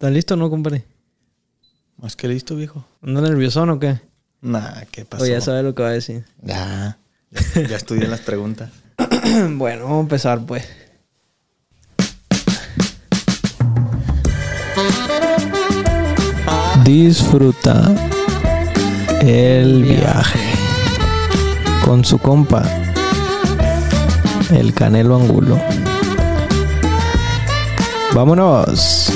¿Estás listo o no, compadre? Más que listo, viejo. ¿Andas nervioso o qué? Nah, ¿qué pasó? O ya sabes lo que va a decir. Ya, ya, ya estudié las preguntas. bueno, vamos a empezar, pues. Disfruta el viaje con su compa, el Canelo Angulo. Vámonos.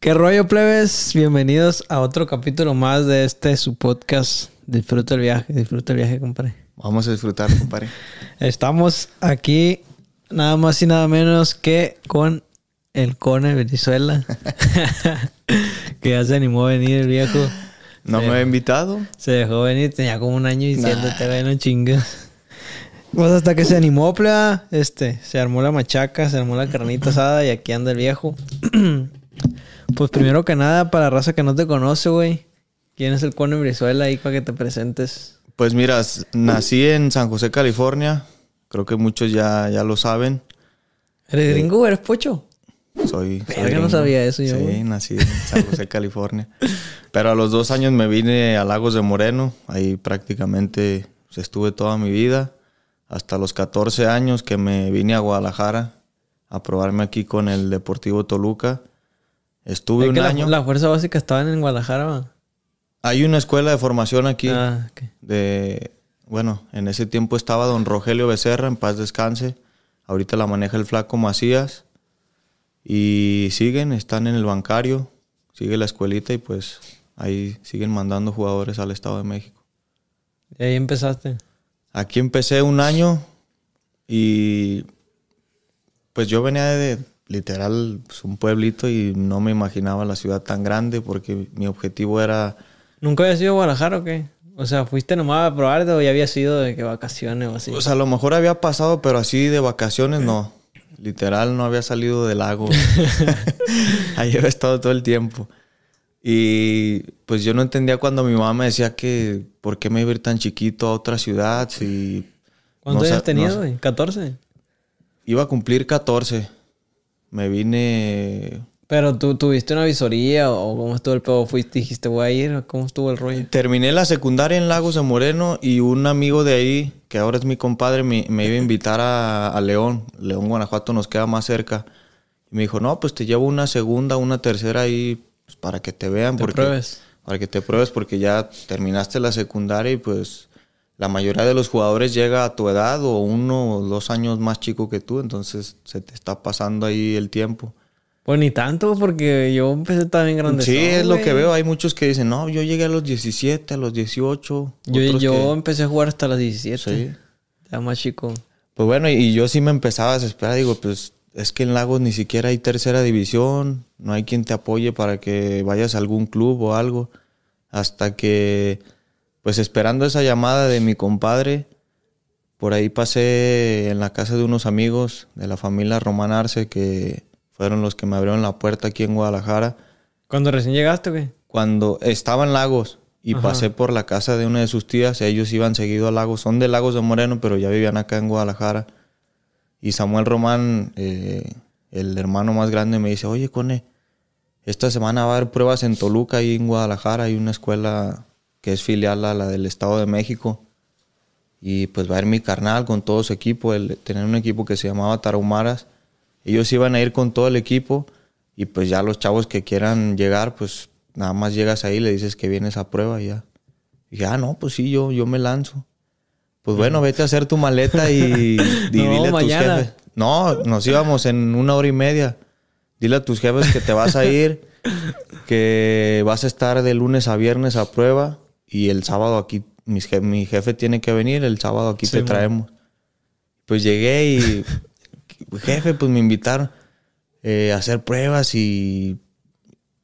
¿Qué rollo, plebes? Bienvenidos a otro capítulo más de este su podcast. Disfruta el viaje, disfruta el viaje, compadre. Vamos a disfrutar, compadre. Estamos aquí nada más y nada menos que con el Cone Venezuela. que ya se animó a venir el viejo. ¿No me había invitado? Se dejó venir, tenía como un año diciéndote, güey, no chingas. Pues hasta que se animó, pleba, este, se armó la machaca, se armó la carnita asada y aquí anda el viejo. pues primero que nada, para raza que no te conoce, güey. ¿Quién es el Cone Venezuela ahí para que te presentes? Pues mira, nací en San José, California. Creo que muchos ya, ya lo saben. ¿Eres gringo o eres pocho? Soy. Verga, no sabía eso yo, Sí, güey. nací en San José, California. Pero a los dos años me vine a Lagos de Moreno. Ahí prácticamente pues, estuve toda mi vida. Hasta los 14 años que me vine a Guadalajara a probarme aquí con el Deportivo Toluca. Estuve Es un que año. la fuerza básica estaban en Guadalajara, va. Hay una escuela de formación aquí. Ah, de bueno, en ese tiempo estaba don Rogelio Becerra, en paz descanse. Ahorita la maneja el flaco Macías. Y siguen, están en el bancario, sigue la escuelita y pues ahí siguen mandando jugadores al Estado de México. Y ahí empezaste. Aquí empecé un año y pues yo venía de literal pues, un pueblito y no me imaginaba la ciudad tan grande porque mi objetivo era ¿Nunca habías ido a Guadalajara o qué? O sea, ¿fuiste nomás a probar o ya habías ido de que vacaciones o así? Pues a lo mejor había pasado, pero así de vacaciones no. Literal no había salido del lago. Ahí había estado todo el tiempo. Y pues yo no entendía cuando mi mamá me decía que por qué me iba a ir tan chiquito a otra ciudad si ¿Cuántos no años tenías, no- güey? ¿14? iba a cumplir 14. Me vine ¿Pero tú tuviste una visoría o cómo estuvo el pedo? ¿Fuiste dijiste voy a ir cómo estuvo el rollo? Terminé la secundaria en Lagos de Moreno y un amigo de ahí, que ahora es mi compadre, me, me iba a invitar a, a León. León, Guanajuato nos queda más cerca. Y me dijo, no, pues te llevo una segunda, una tercera ahí pues, para que te vean. Te porque, pruebes. Para que te pruebes porque ya terminaste la secundaria y pues la mayoría de los jugadores llega a tu edad o uno o dos años más chico que tú. Entonces se te está pasando ahí el tiempo. Pues ni tanto, porque yo empecé también grande. Sí, es lo que veo. Hay muchos que dicen, no, yo llegué a los 17, a los 18. Yo, yo que- empecé a jugar hasta las 17. Sí. Ya más chico. Pues bueno, y yo sí me empezaba a desesperar. Digo, pues es que en Lagos ni siquiera hay tercera división. No hay quien te apoye para que vayas a algún club o algo. Hasta que, pues esperando esa llamada de mi compadre, por ahí pasé en la casa de unos amigos de la familia Román Arce, que fueron los que me abrieron la puerta aquí en Guadalajara. Cuando recién llegaste, güey. Cuando estaba en Lagos y Ajá. pasé por la casa de una de sus tías, ellos iban seguido a Lagos, son de Lagos de Moreno, pero ya vivían acá en Guadalajara. Y Samuel Román, eh, el hermano más grande, me dice, oye, Cone, esta semana va a haber pruebas en Toluca, ahí en Guadalajara, hay una escuela que es filial a la del Estado de México. Y pues va a ir mi carnal con todo su equipo, el, tener un equipo que se llamaba Tarahumaras. Ellos iban a ir con todo el equipo y pues ya los chavos que quieran llegar, pues nada más llegas ahí, le dices que vienes a prueba y ya. Y dije, ah, no, pues sí, yo, yo me lanzo. Pues bueno, vete a hacer tu maleta y, y No, dile a tus jefes. No, nos íbamos en una hora y media. Dile a tus jefes que te vas a ir, que vas a estar de lunes a viernes a prueba y el sábado aquí, mis je- mi jefe tiene que venir, el sábado aquí Sí, te man. traemos. Pues llegué y, jefe, pues me invitaron eh, a hacer pruebas y,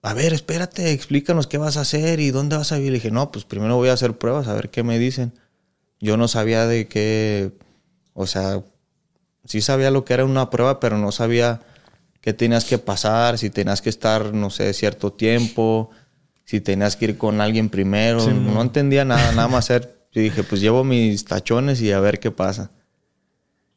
a ver, espérate, explícanos qué vas a hacer y dónde vas a vivir. Le dije, no, pues primero voy a hacer pruebas, a ver qué me dicen. Yo no sabía de qué, o sea, sí sabía lo que era una prueba, pero no sabía qué tenías que pasar, si tenías que estar, no sé, cierto tiempo, si tenías que ir con alguien primero. Sí, no entendía nada, nada más hacer. Yo dije, pues llevo mis tachones y a ver qué pasa.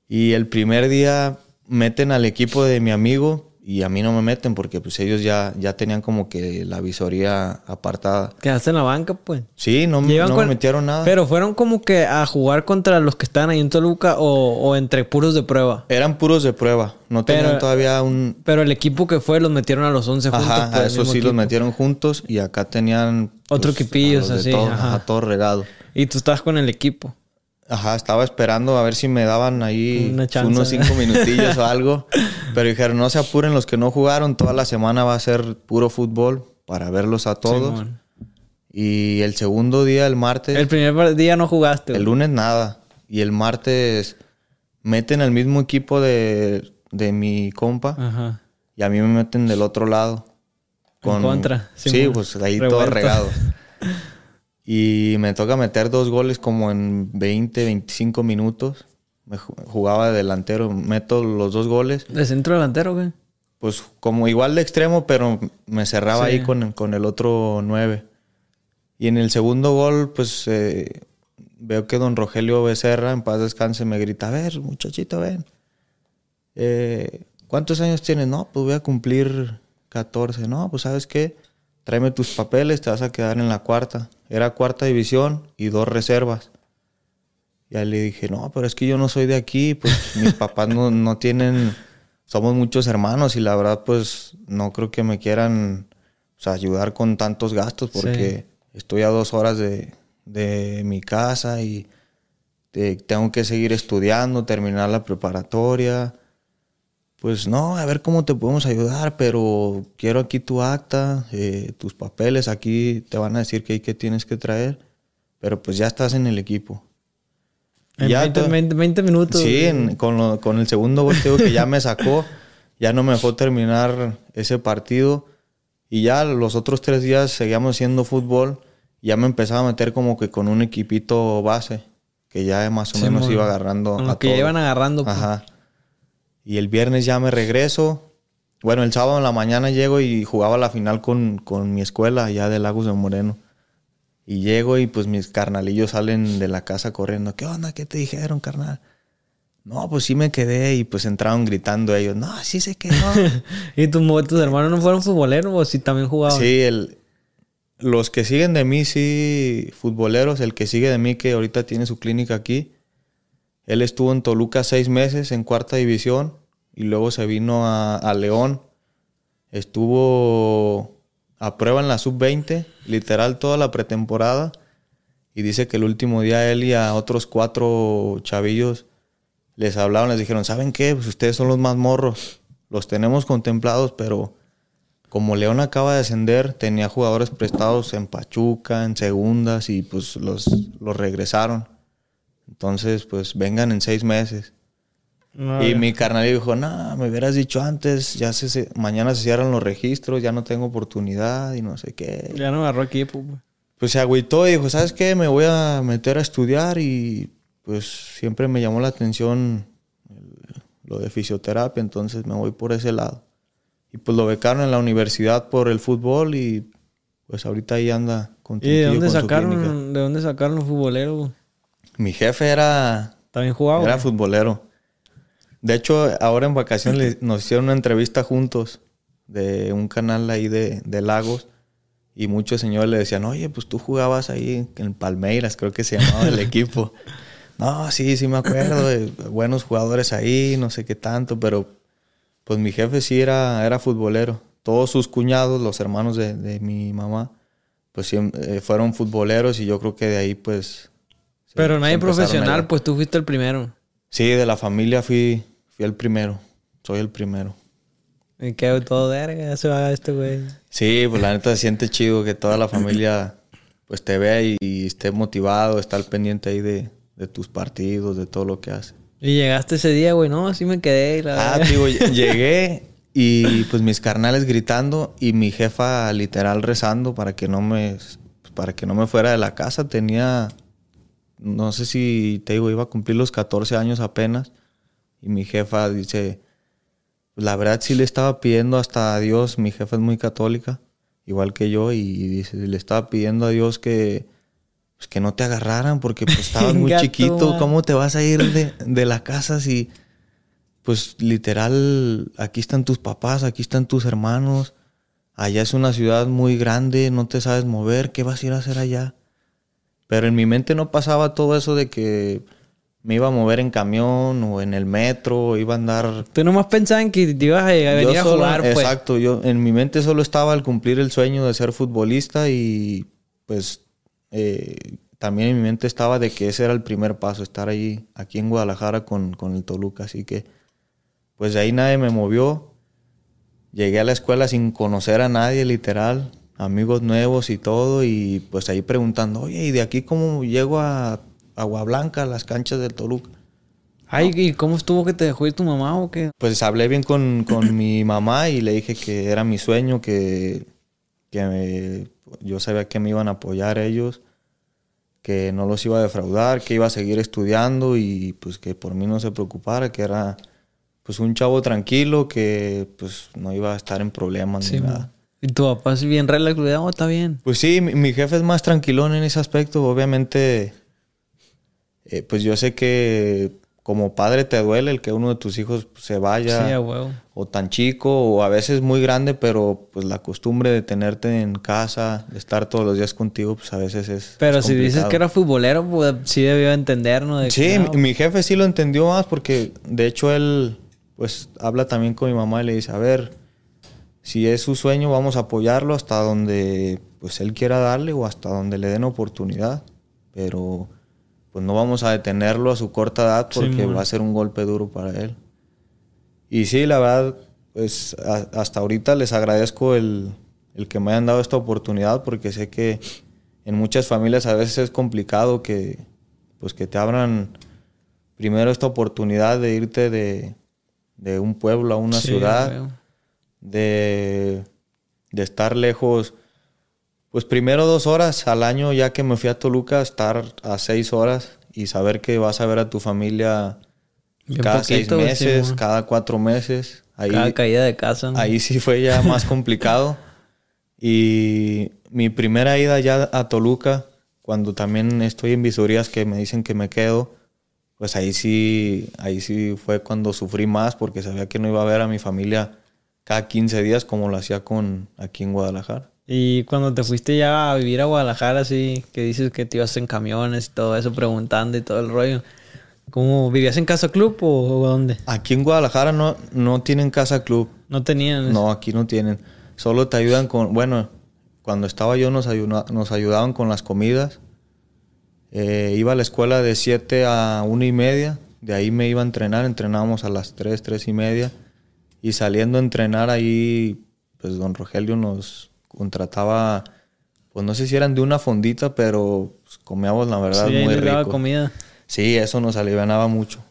Y el primer día meten al equipo de mi amigo y a mí no me meten porque pues ellos ya, ya tenían como que la visoría apartada. Quedaste en la banca, pues. Sí, no, no con- me metieron nada. Pero fueron como que a jugar contra los que estaban ahí en Toluca o, o entre puros de prueba. Eran puros de prueba. No tenían todavía un... Pero el equipo que fue los metieron a los 11 juntos. Ajá, pues, eso sí los metieron juntos y acá tenían... Otro equipillos, de así, todo, ajá. ajá, todo regado. Y tú estabas con el equipo. Ajá, estaba esperando a ver si me daban ahí chance. unos cinco minutillos o algo. Pero dijeron, no se apuren los que no jugaron. Toda la semana va a ser puro fútbol para verlos a todos. Y el segundo día, el martes, El el, primer día no jugaste. güey. lunes nada. Y el martes meten al mismo equipo de, de mi compa Ajá. y a mí me meten del otro lado. En contra, Sí, Simón. pues ahí todo Revuelto. regado. Y me toca meter dos goles como en 20, 25 minutos. Me ju- jugaba de delantero, meto los dos goles. ¿De centro delantero, güey? Pues como igual de extremo, pero me cerraba Sí. ahí con, con el otro nueve. Y en el segundo gol, pues eh, veo que don Rogelio Becerra, en paz descanse, me grita, a ver, muchachito, ven. Eh, ¿Cuántos años tienes? No, pues voy a cumplir 14. No, pues sabes qué, tráeme tus papeles, te vas a quedar en la cuarta. Era cuarta división y dos reservas. Y ahí le dije, no, pero es que yo no soy de aquí, pues mis papás no, no tienen, somos muchos hermanos y la verdad pues no creo que me quieran o sea, ayudar con tantos gastos porque estoy a dos horas de, de mi casa y te- tengo que seguir estudiando, terminar la preparatoria. Pues no, a ver cómo te podemos ayudar, pero quiero aquí tu acta, eh, tus papeles, aquí te van a decir que hay que tienes que traer, pero pues ya estás en el equipo. En ya 20, to- 20 20 minutos. Sí, en- con, lo- con el segundo gol te digo que ya me sacó, ya no me dejó terminar ese partido y ya los otros tres días seguíamos haciendo fútbol, ya me empezaba a meter como que con un equipito base, que ya más o Sí, menos iba agarrando Con a lo que ya iban agarrando. pues. Ajá. Y el viernes ya me regreso. Bueno, el sábado en la mañana llego y jugaba la final con, con mi escuela allá de Lagos de Moreno. Y llego y pues mis carnalillos salen de la casa corriendo. ¿Qué onda? ¿Qué te dijeron, carnal? No, pues sí me quedé y pues entraron gritando ellos. No, sí se quedó. ¿Y tus, mo- tus hermanos no fueron futboleros o si también jugaban? sí, el, los que siguen de mí, sí, futboleros. El que sigue de mí, que ahorita tiene su clínica aquí. Él estuvo en Toluca seis meses en cuarta división y luego se vino a, León. Estuvo a prueba en la sub-20, literal toda la pretemporada. Y dice que el último día él y a otros cuatro chavillos les hablaron, les dijeron, ¿saben qué? Pues ustedes son los más morros. Los tenemos contemplados, pero como León acaba de ascender, tenía jugadores prestados en Pachuca, en segundas, y pues los, los regresaron. Entonces, pues vengan en seis meses. No, y ya. mi carnal dijo, no, me hubieras dicho antes, ya se, se- mañana se cierran los registros, ya no tengo oportunidad y no sé qué. Ya no agarró equipo. pues. Pues se agüitó y dijo, ¿sabes qué? Me voy a meter a estudiar y pues siempre me llamó la atención lo de fisioterapia, entonces me voy por ese lado. Y pues lo becaron en la universidad por el fútbol y pues ahorita ahí anda ¿Y de dónde con su clínica. sacaron, de dónde sacaron los futboleros? Mi jefe era ¿También jugaban? Era futbolero. De hecho, ahora en vacaciones nos hicieron una entrevista juntos de un canal ahí de, de Lagos. Y muchos señores le decían, oye, pues tú jugabas ahí en Palmeiras, creo que se llamaba el equipo. No, sí, sí me acuerdo, de buenos jugadores ahí, no sé qué tanto, pero pues mi jefe sí era, era futbolero. Todos sus cuñados, los hermanos de, de mi mamá, pues eh, fueron futboleros y yo creo que de ahí pues... Pero empezaron a profesional, pues tú fuiste el primero. Sí, de la familia fui, fui el primero. Soy el primero. Me quedo todo verga, se va este güey. Sí, pues la neta se siente chido que toda la familia pues te vea y, y esté motivado, estar pendiente ahí de, de tus partidos, de todo lo que hace. Y llegaste ese día, güey, no, sí me quedé. la Ah, digo, llegué y pues mis carnales gritando y mi jefa literal rezando para que no me para que no me fuera de la casa. Tenía no sé si te digo, iba a cumplir los 14 años apenas y mi jefa dice, la verdad sí le estaba pidiendo hasta a Dios, mi jefa es muy católica, igual que yo y dice, le estaba pidiendo a Dios que pues, que no te agarraran porque pues estabas muy Gato, chiquito, man. ¿cómo te vas a ir de, de la casa si pues literal, aquí están tus papás, aquí están tus hermanos, allá es una ciudad muy grande, no te sabes mover, ¿qué vas a ir a hacer allá? Pero en mi mente no pasaba todo eso de que me iba a mover en camión o en el metro, iba a andar... Tú nomás pensabas en que te ibas a, venir a jugar, pues. Exacto, yo en mi mente solo estaba al cumplir el sueño de ser futbolista y pues eh, también en mi mente estaba de que ese era el primer paso, estar ahí, aquí en Guadalajara con, con el Toluca, así que pues de ahí nadie me movió. Llegué a la escuela sin conocer a nadie, literal, amigos nuevos y todo, y pues ahí preguntando, oye, ¿y de aquí cómo llego a Agua Blanca, a las canchas del Toluca? Ay, ¿y cómo estuvo que te dejó ir tu mamá o qué? Pues hablé bien con, con mi mamá y le dije que era mi sueño, que, que yo sabía que me iban a apoyar ellos, que no los iba a defraudar, que iba a seguir estudiando y pues que por mí no se preocupara, que era pues un chavo tranquilo que pues no iba a estar en problemas ni nada. ¿Y tu papá es bien relajado? Oh, está bien. Pues sí, mi, jefe es más tranquilón en ese aspecto. Obviamente, eh, pues yo sé que como padre te duele el que uno de tus hijos se vaya. Sí, a. O tan chico, o a veces muy grande, pero pues la costumbre de tenerte en casa, de estar todos los días contigo, pues a veces es. Pero si dices que era futbolero, pues sí debió entender, ¿no? sí, mi jefe sí lo entendió más porque de hecho él pues habla también con mi mamá y le dice, a ver, si es su sueño, vamos a apoyarlo hasta donde pues él quiera darle o hasta donde le den oportunidad, pero pues no vamos a detenerlo a su corta edad porque va a ser un golpe duro para él. Y sí, la verdad, pues hasta ahorita les agradezco el, el que me hayan dado esta oportunidad porque sé que en muchas familias a veces es complicado que pues que te abran primero esta oportunidad de irte de, de un pueblo a una ciudad, de, de, estar lejos. Pues primero dos horas al año, ya que me fui a Toluca, estar a seis horas y saber que vas a ver a tu familia cada seis meses, cada cuatro meses. Ahí, cada caída de casa. Ahí sí fue ya más complicado. Y mi primera ida ya a Toluca, cuando también estoy en visorías que me dicen que me quedo, pues ahí sí, ahí sí fue cuando sufrí más porque sabía que no iba a ver a mi familia cada 15 días como lo hacía con aquí en Guadalajara. Y cuando te fuiste ya a vivir a Guadalajara, así que dices que te ibas en camiones y todo eso, preguntando y todo el rollo. ¿Cómo vivías en casa club o, dónde? Aquí en Guadalajara no, no tienen casa club. No tenían. No, aquí no tienen. Solo te ayudan con, bueno, cuando estaba yo nos, nos ayudaban con las comidas eh, iba a la escuela de 7 a 1 y media, de ahí me iba a entrenar, entrenábamos a las 3, 3 y media, y saliendo a entrenar ahí, pues don Rogelio nos contrataba, pues no sé si eran de una fondita, pero pues, comíamos la verdad muy rico. comida. Sí, eso nos alivianaba mucho.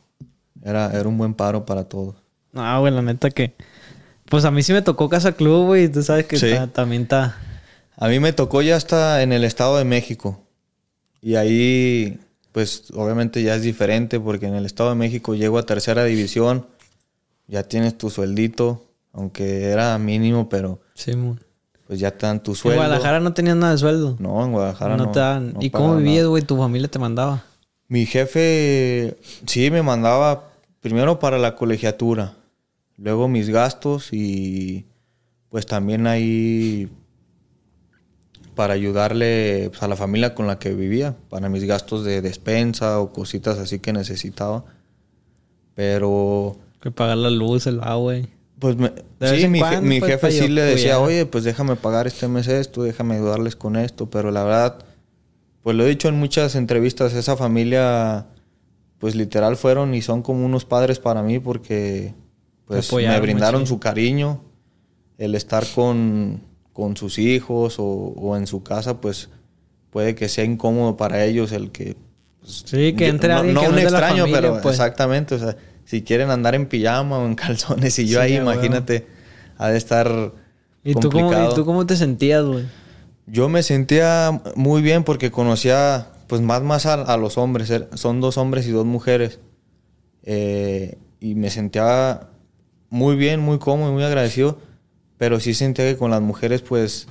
Era, era un buen paro para todos. Ah, güey, la neta que... Pues a mí sí me tocó Casa Club, güey, tú sabes que también está... A mí me tocó ya hasta en el Estado de México. Y ahí, pues obviamente ya es diferente porque en el Estado de México llego a tercera división, ya tienes tu sueldito, aunque era mínimo, pero sí, pues ya te dan tu sueldo. En Guadalajara no tenías nada de sueldo. No, en Guadalajara no. te dan. ¿Y cómo vivías, güey? ¿Tu familia te mandaba? Mi jefe, sí, me mandaba primero para la colegiatura, luego mis gastos y pues también ahí para ayudarle pues, a la familia con la que vivía, para mis gastos de despensa o cositas así que necesitaba. Pero... Que pagar la luz, el agua. Pues sí, mi, mi pues, jefe sí le decía, oye, pues déjame pagar este mes esto, déjame ayudarles con esto, pero la verdad, pues lo he dicho en muchas entrevistas, esa familia, pues literal fueron y son como unos padres para mí porque pues me brindaron su cariño, el estar con, con sus hijos o, en su casa, pues puede que sea incómodo para ellos el que... Pues, sí, que entre no, alguien no que un extraño, pero pues. exactamente, o sea, si quieren andar en pijama o en calzones y yo ahí, imagínate, ha de estar ¿Y Tú cómo, ¿Y tú cómo te sentías, güey? Yo me sentía muy bien porque conocía pues más, más a, los hombres, er, son dos hombres y dos mujeres. Eh, y me sentía muy bien, muy cómodo y muy agradecido pero sí sentía que con las mujeres, pues,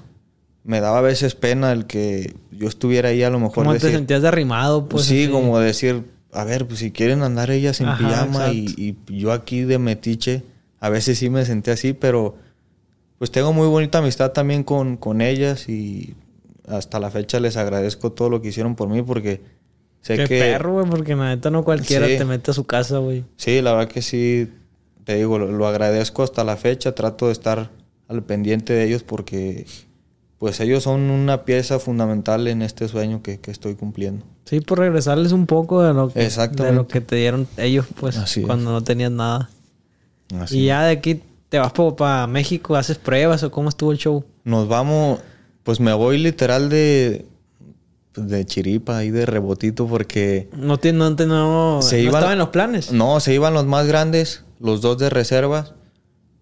me daba a veces pena el que yo estuviera ahí a lo mejor. ¿Cómo te sentías derrimado? Pues, sí, como decir, a ver, pues si quieren andar ellas en Ajá, pijama y, yo aquí de metiche, a veces sí me sentí así, pero pues tengo muy bonita amistad también con, con ellas y hasta la fecha les agradezco todo lo que hicieron por mí porque sé Qué que... perro, güey, porque la neta no cualquiera Sí. te mete a su casa, güey. Sí, la verdad que sí, te digo, lo, lo agradezco hasta la fecha, trato de estar al pendiente de ellos porque pues ellos son una pieza fundamental en este sueño que, que estoy cumpliendo. Sí, por regresarles un poco de lo que, de lo que te dieron ellos, pues, Así es. cuando no tenías nada. Así. Y ya de aquí te vas para México, haces pruebas o cómo estuvo el show. Nos vamos, pues me voy literal de, de chiripa y de rebotito porque No, te, no, te- no, Se no iban- estaba en los planes. no, se iban los más grandes, los dos de reservas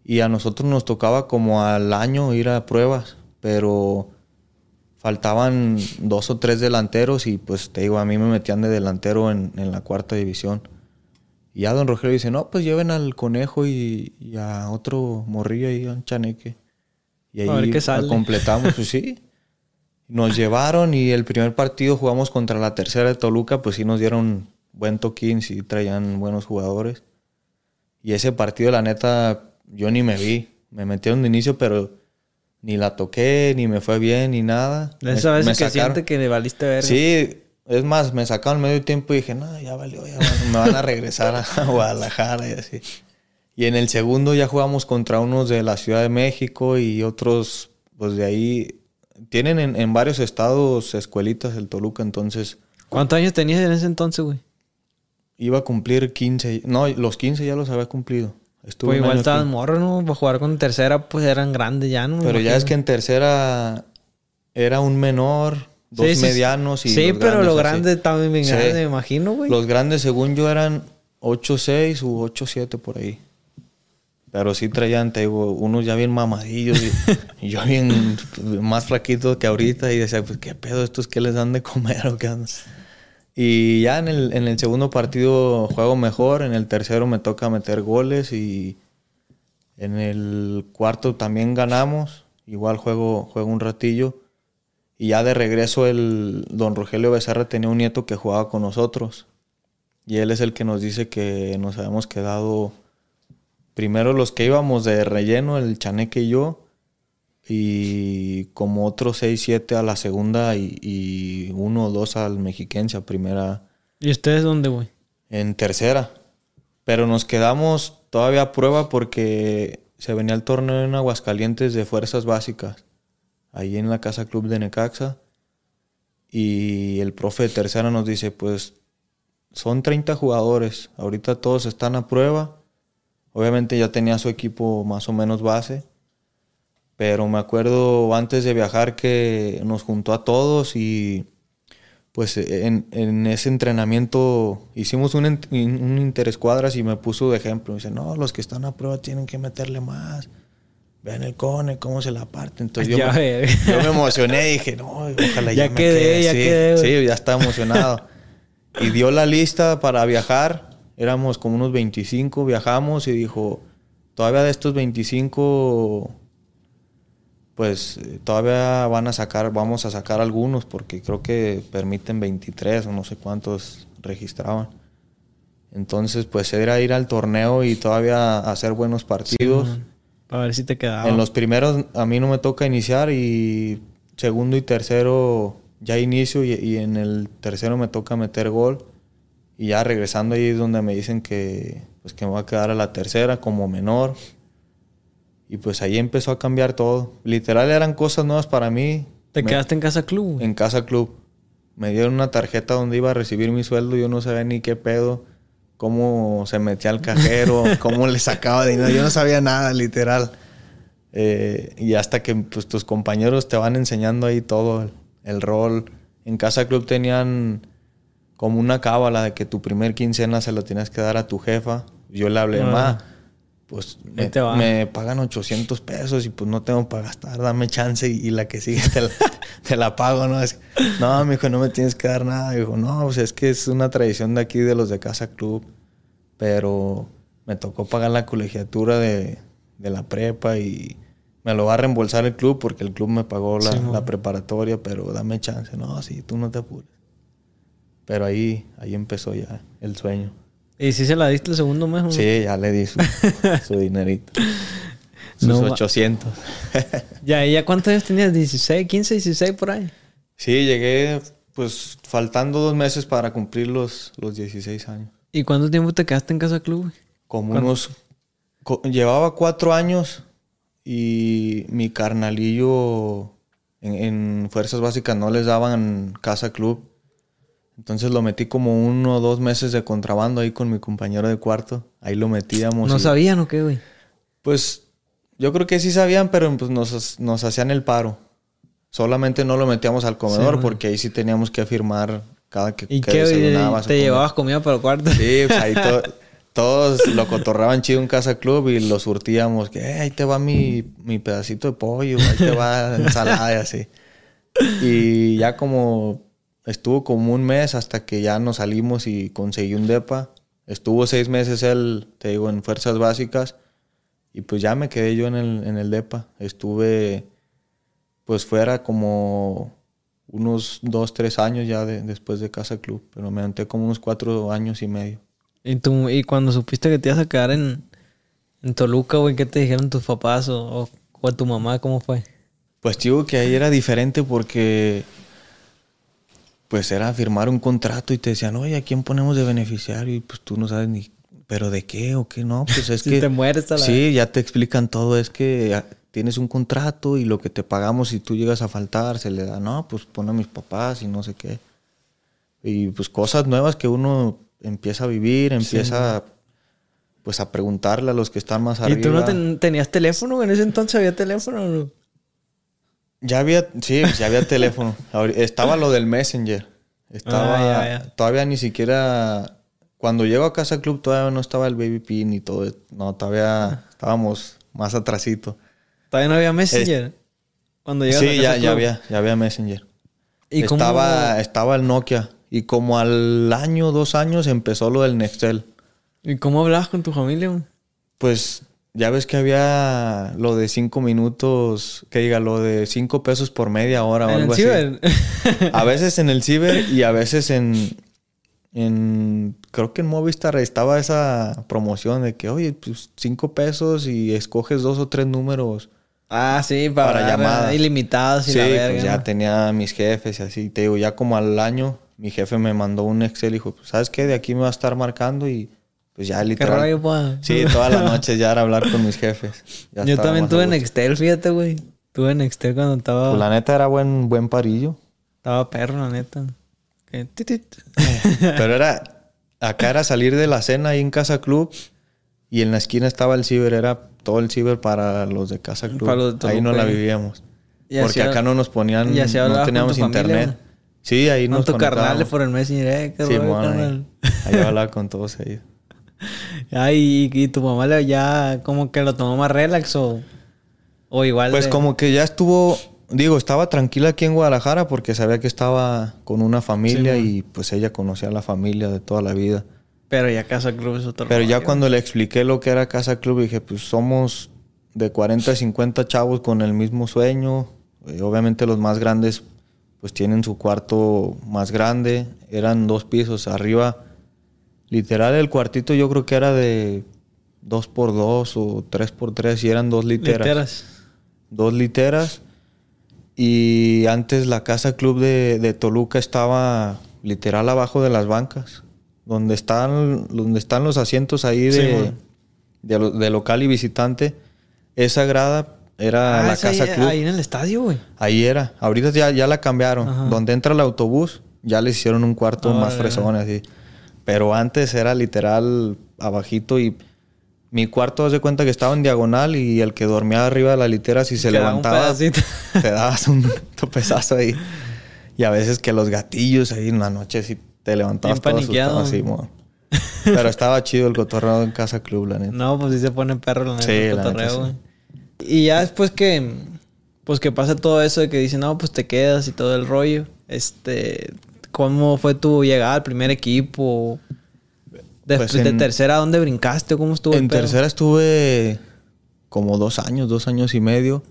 y a nosotros nos tocaba como al año ir a pruebas, pero faltaban dos o tres delanteros y pues te digo, a mí me metían de delantero en, en la cuarta división. Y ya don Rogelio dice, no, pues lleven al conejo y, y a otro morrillo ahí, a un chaneque. Y ahí A ver qué sale. completamos, pues sí. Nos llevaron y el primer partido jugamos contra la tercera de Toluca, pues sí nos dieron buen toquín, sí traían buenos jugadores. Y ese partido, la neta, yo ni me vi. Me metieron de inicio, pero ni la toqué, ni me fue bien, ni nada. Esa vez me que sacaron- siente que le valiste ver. Sí, es más, me sacaron medio tiempo y dije, no, ya valió, ya van- me van a regresar a Guadalajara y así. Y en el segundo ya jugamos contra unos de la Ciudad de México y otros, pues de ahí. Tienen en, en varios estados escuelitas el Toluca, entonces ¿Cuántos años tenías en ese entonces, güey? iba a cumplir 15. No, los 15 ya los había cumplido. Pues igual año estabas aquí. morro, ¿no? Para jugar con tercera, pues eran grandes ya, ¿no? Me Pero ya es que en tercera era un menor, dos Sí, sí, medianos y. Sí, los pero los grandes también bien Sí. grandes, me imagino, güey. Los grandes, según yo, eran 8-6 u 8-7 por ahí. Pero sí traían, te digo, unos ya bien mamadillos y, y yo bien más flaquito que ahorita. Y decía, pues, ¿qué pedo? ¿Estos qué les dan de comer o qué andan? Y ya en el, en el segundo partido juego mejor. En el tercero me toca meter goles. Y en el cuarto también ganamos. Igual juego, juego un ratillo. Y ya de regreso el don Rogelio Becerra tenía un nieto que jugaba con nosotros. Y él es el que nos dice que nos habíamos quedado primero los que íbamos de relleno, el Chaneque y yo, y como otros 6, 7 a la segunda y, y uno o dos al Mexiquense a primera, ¿Y ustedes dónde, güey? en tercera. Pero nos quedamos todavía a prueba porque se venía el torneo en Aguascalientes de fuerzas básicas, ahí en la Casa Club de Necaxa. Y el profe de tercera nos dice, pues son 30 jugadores, ahorita todos están a prueba. Obviamente ya tenía su equipo más o menos base. Pero me acuerdo antes de viajar que nos juntó a todos y pues en, en ese entrenamiento hicimos un, un interescuadras y me puso de ejemplo. Dice, no, los que están a prueba tienen que meterle más. Vean el cone, cómo se la parte. Entonces yo, me, yo me emocioné y dije, no, ojalá ya, Ya me quedé, quede. ya sí, quedé. Sí, ya estaba emocionado. y dio la lista para viajar. Éramos como unos 25, viajamos y dijo, todavía de estos 25 pues eh, todavía van a sacar, vamos a sacar algunos porque creo que permiten 23 o no sé cuántos registraban. Entonces, pues era ir al torneo y todavía hacer buenos partidos. Para ver si te quedaba. en los primeros a mí no me toca iniciar y segundo y tercero ya inicio y, y en el tercero me toca meter gol. Y ya regresando ahí es donde me dicen que, pues, que me voy a quedar a la tercera como menor. Y pues ahí empezó a cambiar todo. Literal eran cosas nuevas para mí. Te Me- quedaste en casa club, en Casa Club. Me dieron una tarjeta donde iba a recibir mi sueldo. Yo no sabía ni qué pedo. Cómo se metía al cajero. cómo le sacaba dinero. Yo no sabía nada, literal. Eh, y hasta que pues, tus compañeros te van enseñando ahí todo el, el rol. En Casa Club tenían como una cábala de que tu primer quincena se lo tienes que dar a tu jefa. Yo le hablé, Ah. ma, pues me, pagan 800 pesos y pues no tengo para gastar, dame chance y, y la que sigue te la, te la pago, ¿no? Es- no, me dijo, no me tienes que dar nada. Dijo, no, pues es que es una tradición de aquí de los de Casa Club, pero me tocó pagar la colegiatura de, de la prepa y me lo va a reembolsar el club porque el club me pagó la, Sí, la preparatoria, pero dame chance. No, sí, tú no te apures. Pero ahí, ahí empezó ya el sueño. ¿Y si se la diste el segundo mes? no? Sí, ya le di su, su dinerito. Sus No ma- 800. Ya, ¿y ya cuántos años tenías? ¿16, 15, 16 por ahí? sí, llegué pues faltando dos meses para cumplir los, los 16 años. ¿Y cuánto tiempo te quedaste en Casa Club? Como unos... co- llevaba cuatro años y mi carnalillo en, en Fuerzas Básicas no les daban casa club. Entonces lo metí como uno o dos meses de contrabando ahí con mi compañero de cuarto. Ahí lo metíamos. ¿No y- sabían o qué, güey? Pues yo creo que sí sabían, pero pues nos, nos hacían el paro. Solamente no lo metíamos al comedor Sí, porque ahí sí teníamos que firmar cada que, ¿Y que qué, güey? desayunabas ¿Te llevabas comida para el cuarto? Sí, pues ahí to- todos lo cotorraban chido en Casa Club y lo surtíamos. Que "Eh, ahí te va mi, mi pedacito de pollo, ahí te va ensalada y así. Y ya como estuvo como un mes hasta que ya nos salimos y conseguí un depa. Estuvo seis meses él, te digo, en Fuerzas Básicas. Y pues ya me quedé yo en el, en el depa. Estuve pues fuera como unos dos, tres años ya de- después de Casa Club. Pero me aventé como unos cuatro años y medio. ¿Y, tú, ¿Y cuando supiste que te ibas a quedar en, en Toluca, güey, qué te dijeron tus papás o, o, o tu mamá? ¿Cómo fue? Pues digo que ahí era diferente porque pues era firmar un contrato y te decían, oye, ¿a quién ponemos de beneficiario? Y pues tú no sabes ni, ¿pero de qué o qué? No, pues es Si que... te mueres a la Sí, ya te explican todo. Es que ah, tienes un contrato y lo que te pagamos si tú llegas a faltar se le da, no, pues pon a mis papás y no sé qué. Y pues cosas nuevas que uno empieza a vivir, empieza pues a preguntarle a los que están más arriba. ¿Y tú no ten- tenías teléfono? ¿En ese entonces había teléfono no? Ya había, sí, ya había teléfono. Estaba lo del Messenger. Estaba, Ah, ya, ya. todavía ni siquiera, cuando llego a Casa Club todavía no estaba el Baby Pin ni todo. No, todavía estábamos más atrasito. Todavía no había Messenger. Cuando llegas a Sí, Casa ya, Club. ya había, ya había Messenger. ¿Y cómo- estaba, estaba el Nokia. Y como al año, dos años empezó lo del Nextel. ¿Y cómo hablabas con tu familia? Pues ya ves que había lo de cinco minutos, que diga, lo de cinco pesos por media hora o ¿En el algo así. ciber? A veces en el ciber y a veces en, en creo que en Movistar estaba esa promoción de que, oye, pues cinco pesos y escoges dos o tres números. ah, sí, para, Para llamadas. ilimitadas y sí, la verga. pues ya ¿no? tenía mis jefes y así. Te digo, ya como al año, mi jefe me mandó un Excel y dijo, pues, ¿sabes qué? De aquí me va a estar marcando y pues ya ¿Qué literal. rollo, pa? Sí, todas las noches ya era hablar con mis jefes. Ya Yo también tuve. Nextel, fíjate, güey. Tuve Nextel cuando estaba... Pues la neta era buen, buen parillo. Estaba perro, la neta. Que. Pero era, acá era salir de la cena ahí en Casa Club y en la esquina estaba el ciber, era todo el ciber para los de Casa Club. Para los de ahí no la vivíamos. Y Porque acá no nos ponían, no teníamos familia, internet. ¿no? Sí, ahí Con nos tu carnal conectábamos. por el Messenger, eh, qué Sí, rollo, carnal. ahí, ahí hablaba con todos ellos. Ay, y, y tu mamá ya como que lo tomó más relax o, o igual. Pues de- como que ya estuvo, digo, estaba tranquila aquí en Guadalajara porque sabía que estaba con una familia Sí, y pues ella conocía a la familia de toda la vida. Pero ya Casa Club es otro Pero ya cuando le expliqué lo que era Casa Club, dije, pues somos de 40 a 50 chavos con el mismo sueño. Eh, obviamente los más grandes pues tienen su cuarto más grande. Eran dos pisos arriba. Literal el cuartito yo creo que era de 2 por 2 o 3 por 3 y eran dos literas. Literas. Dos literas. Y antes la Casa Club de, de Toluca estaba literal abajo de las bancas. Donde están, donde están los asientos ahí de, de, lo- de local y visitante. Esa grada era Ah, la Casa ahí, Club. ahí en el estadio, güey. Ahí era. Ahorita ya, ya la cambiaron. Ajá. Donde entra el autobús, ya le hicieron un cuarto Ah, más fresón así. Pero antes era literal abajito y mi cuarto, haz de cuenta que estaba en diagonal y el que dormía arriba de la litera, si se levantaba, te dabas un topezazo ahí. Y a veces que los gatillos ahí en la noche, si te levantabas Bien todo asustado así, mo. Pero estaba chido el cotorreo en Casa Club, la neta. No, pues sí se pone perro la neta Sí, el la cotorreo, neta, güey. Y ya después que pues que pasa todo eso de que dicen, "No, pues te quedas y todo el rollo." Este, ¿cómo fue tu llegada al primer equipo? De, Pues de tercera, ¿a dónde brincaste? ¿Cómo estuvo el En pedo? tercera estuve como dos años, dos años y medio.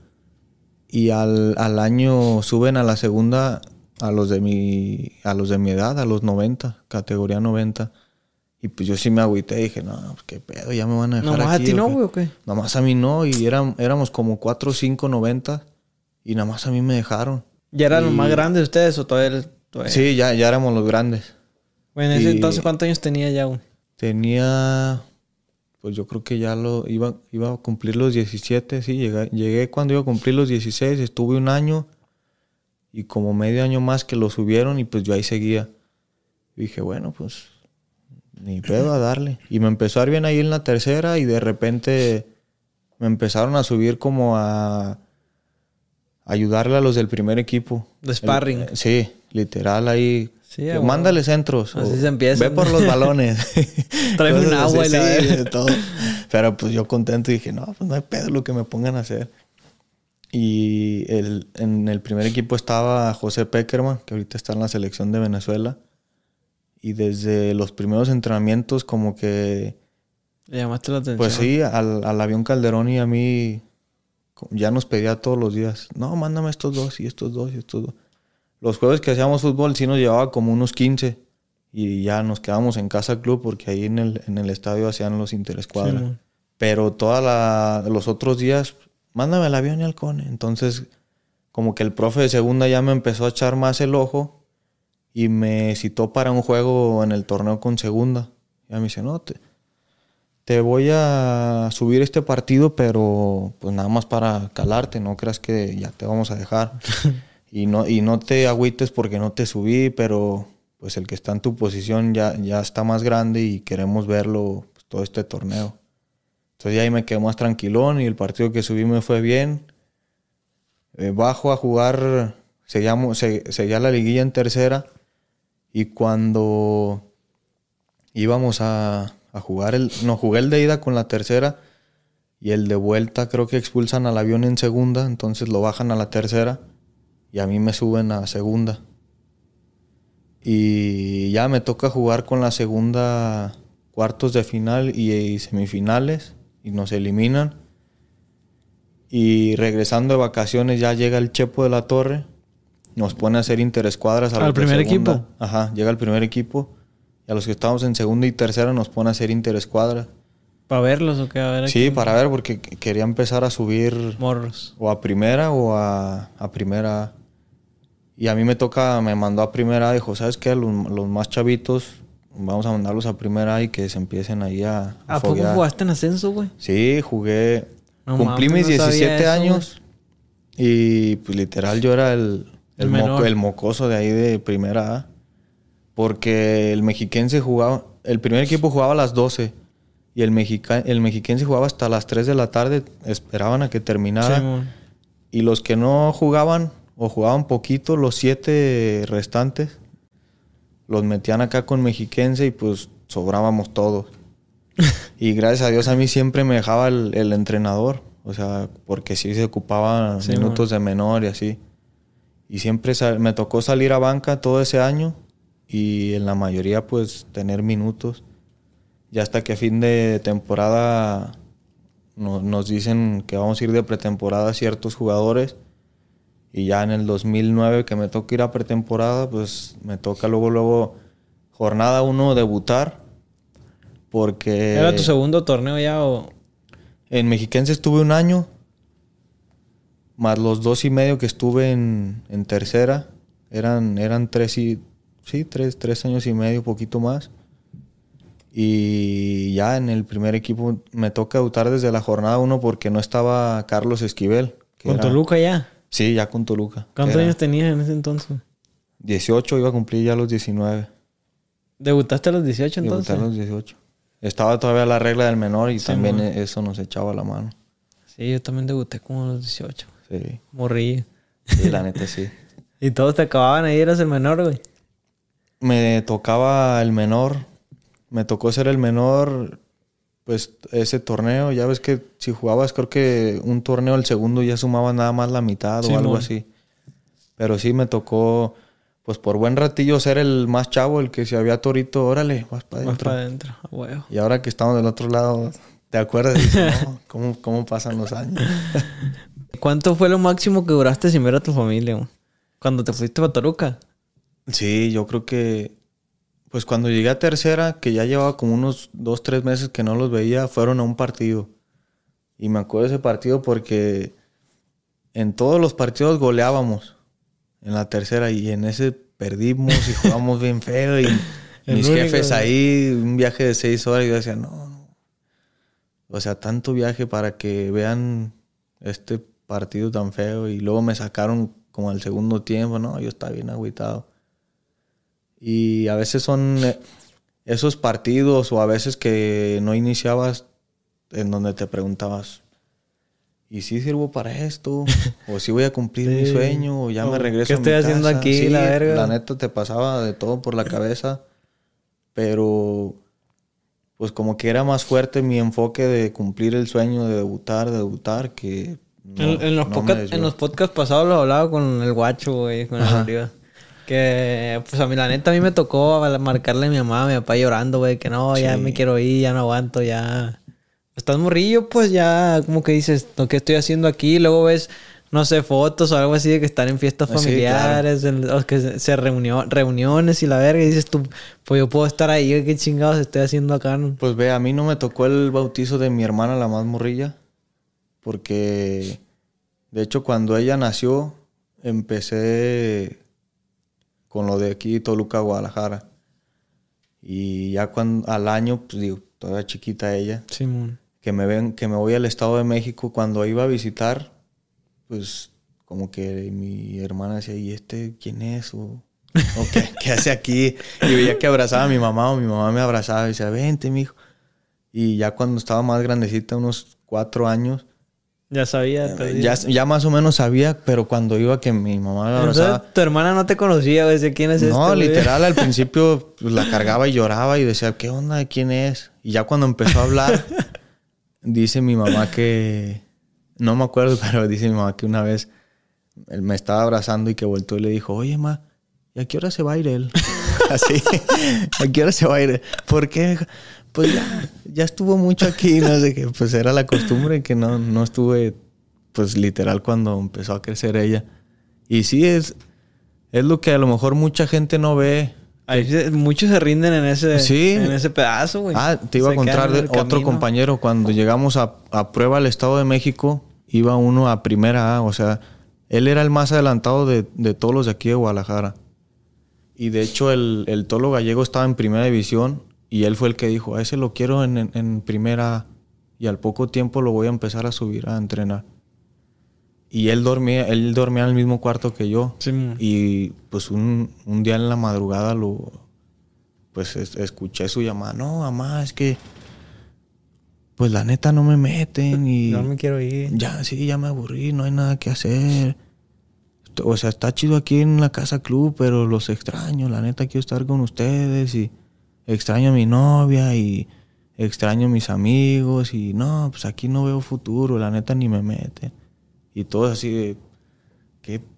Y al, al año suben a la segunda a los de mi, a los de mi edad, a los 90, categoría 90. Y pues yo sí me agüité y dije, no, pues qué pedo, ya me van a dejar ¿Nomás aquí. a ti ¿o no, qué?". güey, o qué? Nomás a mí no, y eran, éramos como 4, 5, 90. Y nada más a mí me dejaron. ¿Ya eran los Y- más grandes ustedes o todavía? eres- todavía? Sí, ya, ya éramos los grandes. Bueno, en ese Y- entonces, ¿cuántos años tenía ya, güey? Tenía, pues yo creo que ya lo iba, iba a cumplir los 17, sí, llegué, llegué cuando iba a cumplir los 16, estuve un año y como medio año más que lo subieron y pues yo ahí seguía. Y dije, bueno, pues ni pedo a darle. Y me empezó a ir bien ahí en la tercera y de repente me empezaron a subir como a ayudarle a los del primer equipo. De sparring. El- sí, literal ahí. Sí, huevo. Mándale centros. Así se empieza. Ve por los balones. Tráeme un agua y la sí, de todo. Pero pues yo contento dije, no, pues no hay pedo lo que me pongan a hacer. Y el, en el primer equipo estaba José Peckerman, que ahorita está en la selección de Venezuela. Y desde los primeros entrenamientos como que Le llamaste la atención. pues sí, al, al avión Calderón y a mí ya nos pedía todos los días, no, mándame estos dos y estos dos y estos dos. Los jueves que hacíamos fútbol sí nos llevaba como unos 15 y ya nos quedábamos en casa club porque ahí en el, en el estadio hacían los interescuadras. Sí. Pero todos los otros días, mándame el avión y al cone. Entonces, como que el profe de segunda ya me empezó a echar más el ojo y me citó para un juego en el torneo con segunda. Ya me dice, no, te, te voy a subir este partido, pero pues nada más para calarte, no creas que ya te vamos a dejar. y, no, y no te agüites porque no te subí, pero pues el que está en tu posición ya, ya está más grande y queremos verlo pues, todo este torneo. Entonces ahí me quedé más tranquilón y el partido que subí me fue bien. Eh, bajo a jugar, seguíamos, se- seguía la liguilla en tercera y cuando íbamos a, a jugar, el, no, jugué el de ida con la tercera y el de vuelta creo que expulsan al avión en segunda, entonces lo bajan a la tercera y a mí me suben a segunda. Y ya me toca jugar con la segunda cuartos de final y, y semifinales y nos eliminan. Y regresando de vacaciones ya llega el Chepo de la Torre, nos pone a hacer interescuadras a ¿Al los primer segunda. equipo? Ajá, llega el primer equipo y a los que estábamos en segunda y tercera nos pone a hacer interescuadras. ¿Para verlos o qué? A ver aquí. Sí, para ver porque qu- quería empezar a subir Morros. o a primera o a, a primera A. Y a mí me toca, me mandó a primera dijo, ¿sabes qué? Los, los más chavitos, vamos a mandarlos a primera y que se empiecen ahí a, a ¿A poco foguear". jugaste en ascenso, güey? Sí, jugué, No cumplí mis no sabía 17 eso, años y pues literal yo era el, El el, el mocoso de ahí de primera A. Porque el mexiquense jugaba, el primer equipo jugaba a las 12 y el, mexica, el mexiquense jugaba hasta las 3 de la tarde, esperaban a que terminara. Simón. Y los que no jugaban o jugaban poquito, los siete restantes, los metían acá con mexiquense y pues sobrábamos todos. y gracias a Dios a mí siempre me dejaba el, el entrenador, o sea, porque sí se ocupaba Sí, minutos de menor y así. Y siempre me tocó salir a banca todo ese año y en la mayoría pues tener minutos. Ya hasta que a fin de temporada no- nos dicen que vamos a ir de pretemporada ciertos jugadores. Y ya en el 2009 que me toca ir a pretemporada, pues me toca luego, luego, jornada uno debutar. Porque ¿Era tu segundo torneo ya o...? en Mexiquense estuve un año, más los dos y medio que estuve en, en tercera. Eran, eran tres y... Sí, tres, tres años y medio, poquito más. Y ya en el primer equipo me toca debutar desde la jornada uno porque no estaba Carlos Esquivel. ¿Con era- Toluca ya? Sí, ya con Toluca. ¿Cuántos Era años tenías en ese entonces? 18, iba a cumplir ya los 19. ¿Debutaste a los 18 entonces? Debuté a los 18. Estaba todavía la regla del menor y Sí, también eso nos echaba la mano. Sí, yo también debuté como a los 18. Sí, Morrillo. sí la neta sí. Y todos te acababan ahí, eras el menor, güey. Me tocaba el menor. Me tocó ser el menor, pues ese torneo. Ya ves que si jugabas, creo que un torneo, el segundo ya sumaba nada más la mitad Sí, o algo así. Pero sí me tocó, pues por buen ratillo, ser el más chavo, el que si había torito, órale, vas para adentro. para adentro, huevo. Y ahora que estamos del otro lado, ¿te acuerdas? Dices, "No, ¿cómo, ¿Cómo pasan los años? ¿Cuánto fue lo máximo que duraste sin ver a tu familia, güey? Cuando te fuiste a Toluca. Sí, yo creo que, pues cuando llegué a tercera, que ya llevaba como unos dos, tres meses que no los veía, fueron a un partido. Y me acuerdo de ese partido porque en todos los partidos goleábamos en la tercera y en ese perdimos y jugamos bien feo y mis jefes ahí, un viaje de seis horas y yo decía, no, no. O sea, tanto viaje para que vean este partido tan feo y luego me sacaron como al segundo tiempo, no, yo estaba bien agüitado. Y a veces son eh, esos partidos o a veces que no iniciabas en donde te preguntabas, ¿y si sirvo para esto? ¿O si voy a cumplir mi sueño? ¿O ya me regreso ¿Qué estoy haciendo aquí, la verga? La neta te pasaba de todo por la cabeza, pero pues como que era más fuerte mi enfoque de cumplir el sueño de debutar, de debutar, que... en, los podcast, en, los podcasts pasados lo hablaba con el guacho, güey, con el arriba. Que, pues a mí, la neta, a mí me tocó marcarle a mi mamá, a mi papá llorando, güey, que no, ya me quiero ir, ya no aguanto, ya. Estás morrillo, pues ya, como que dices, ¿lo que estoy haciendo aquí? Luego ves, no sé, fotos o algo así de que están en fiestas ah, familiares, o que se, reunió, reuniones y la verga, y dices tú, pues yo puedo estar ahí, ¿qué chingados estoy haciendo acá? Pues ve, a mí no me tocó el bautizo de mi hermana, la más morrilla, porque de hecho cuando ella nació, empecé con lo de aquí, Toluca, Guadalajara. Y ya cuando al año, pues digo, todavía chiquita ella. Que me ven, que me voy al Estado de México cuando iba a visitar, pues como que mi hermana decía, ¿y este quién es? ¿O, qué, hace aquí? Y veía que abrazaba a mi mamá o mi mamá me abrazaba y decía, vente, mijo. Y ya cuando estaba más grandecita, unos cuatro años, ya sabía. Eh, ya, ya, más o menos sabía, pero cuando iba que mi mamá la abrazaba... tu hermana no te conocía, güey. ¿Quién es este? No, literal, al principio pues, la cargaba y lloraba y decía, ¿qué onda? ¿Quién es? Y ya cuando empezó a hablar, dice mi mamá que... No me acuerdo, pero dice mi mamá que una vez él me estaba abrazando y que voltó y le dijo, oye, ma, ¿y a qué hora se va a ir él? Así, ¿a qué hora se va a ir? ¿Por qué? Pues ya, ya estuvo mucho aquí, no sé qué, pues era la costumbre que no, no estuve, pues literal cuando empezó a crecer ella. Y sí, es, es lo que a lo mejor mucha gente no ve. muchos se rinden en ese, en ese pedazo, güey. Ah, te iba a contar otro compañero. Cuando llegamos a, a, prueba al Estado de México, iba uno a primera A. O sea, él era el más adelantado de, de todos los de aquí de Guadalajara. Y de hecho, el, el Tolo Gallego estaba en primera división y él fue el que dijo, a ese lo quiero en, primera y al poco tiempo lo voy a empezar a subir a entrenar. Y él dormía, él dormía en el mismo cuarto que yo. y pues un, día en la madrugada lo pues escuché su llamada. No, mamá, es que pues la neta no me meten y no me quiero ir. Ya, sí, ya me aburrí, no hay nada que hacer. O sea, está chido aquí en la casa club, pero los extraño, la neta quiero estar con ustedes y extraño a mi novia y extraño a mis amigos y no, pues aquí no veo futuro, la neta ni me mete. Y todo así de,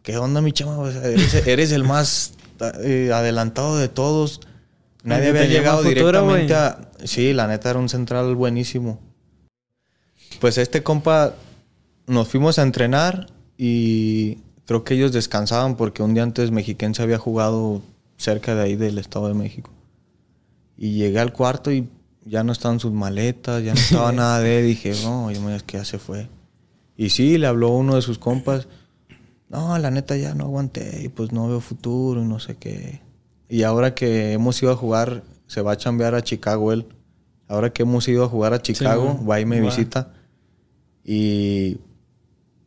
¿qué, onda mi chama? eres, el más eh, adelantado de todos. Nadie había llegado directamente a... Sí, la neta era un central buenísimo. Pues este compa nos fuimos a entrenar y creo que ellos descansaban porque un día antes Mexiquense había jugado cerca de ahí del Estado de México. Y llegué al cuarto y ya no estaban sus maletas, ya no estaba nada de él. Dije, no, yo me es que ya se fue. Y sí, le habló uno de sus compas. No, la neta ya no aguanté y pues no veo futuro y no sé qué. Y ahora que hemos ido a jugar, se va a chambear a Chicago él. Ahora que hemos ido a jugar a Chicago, va y me visita. Y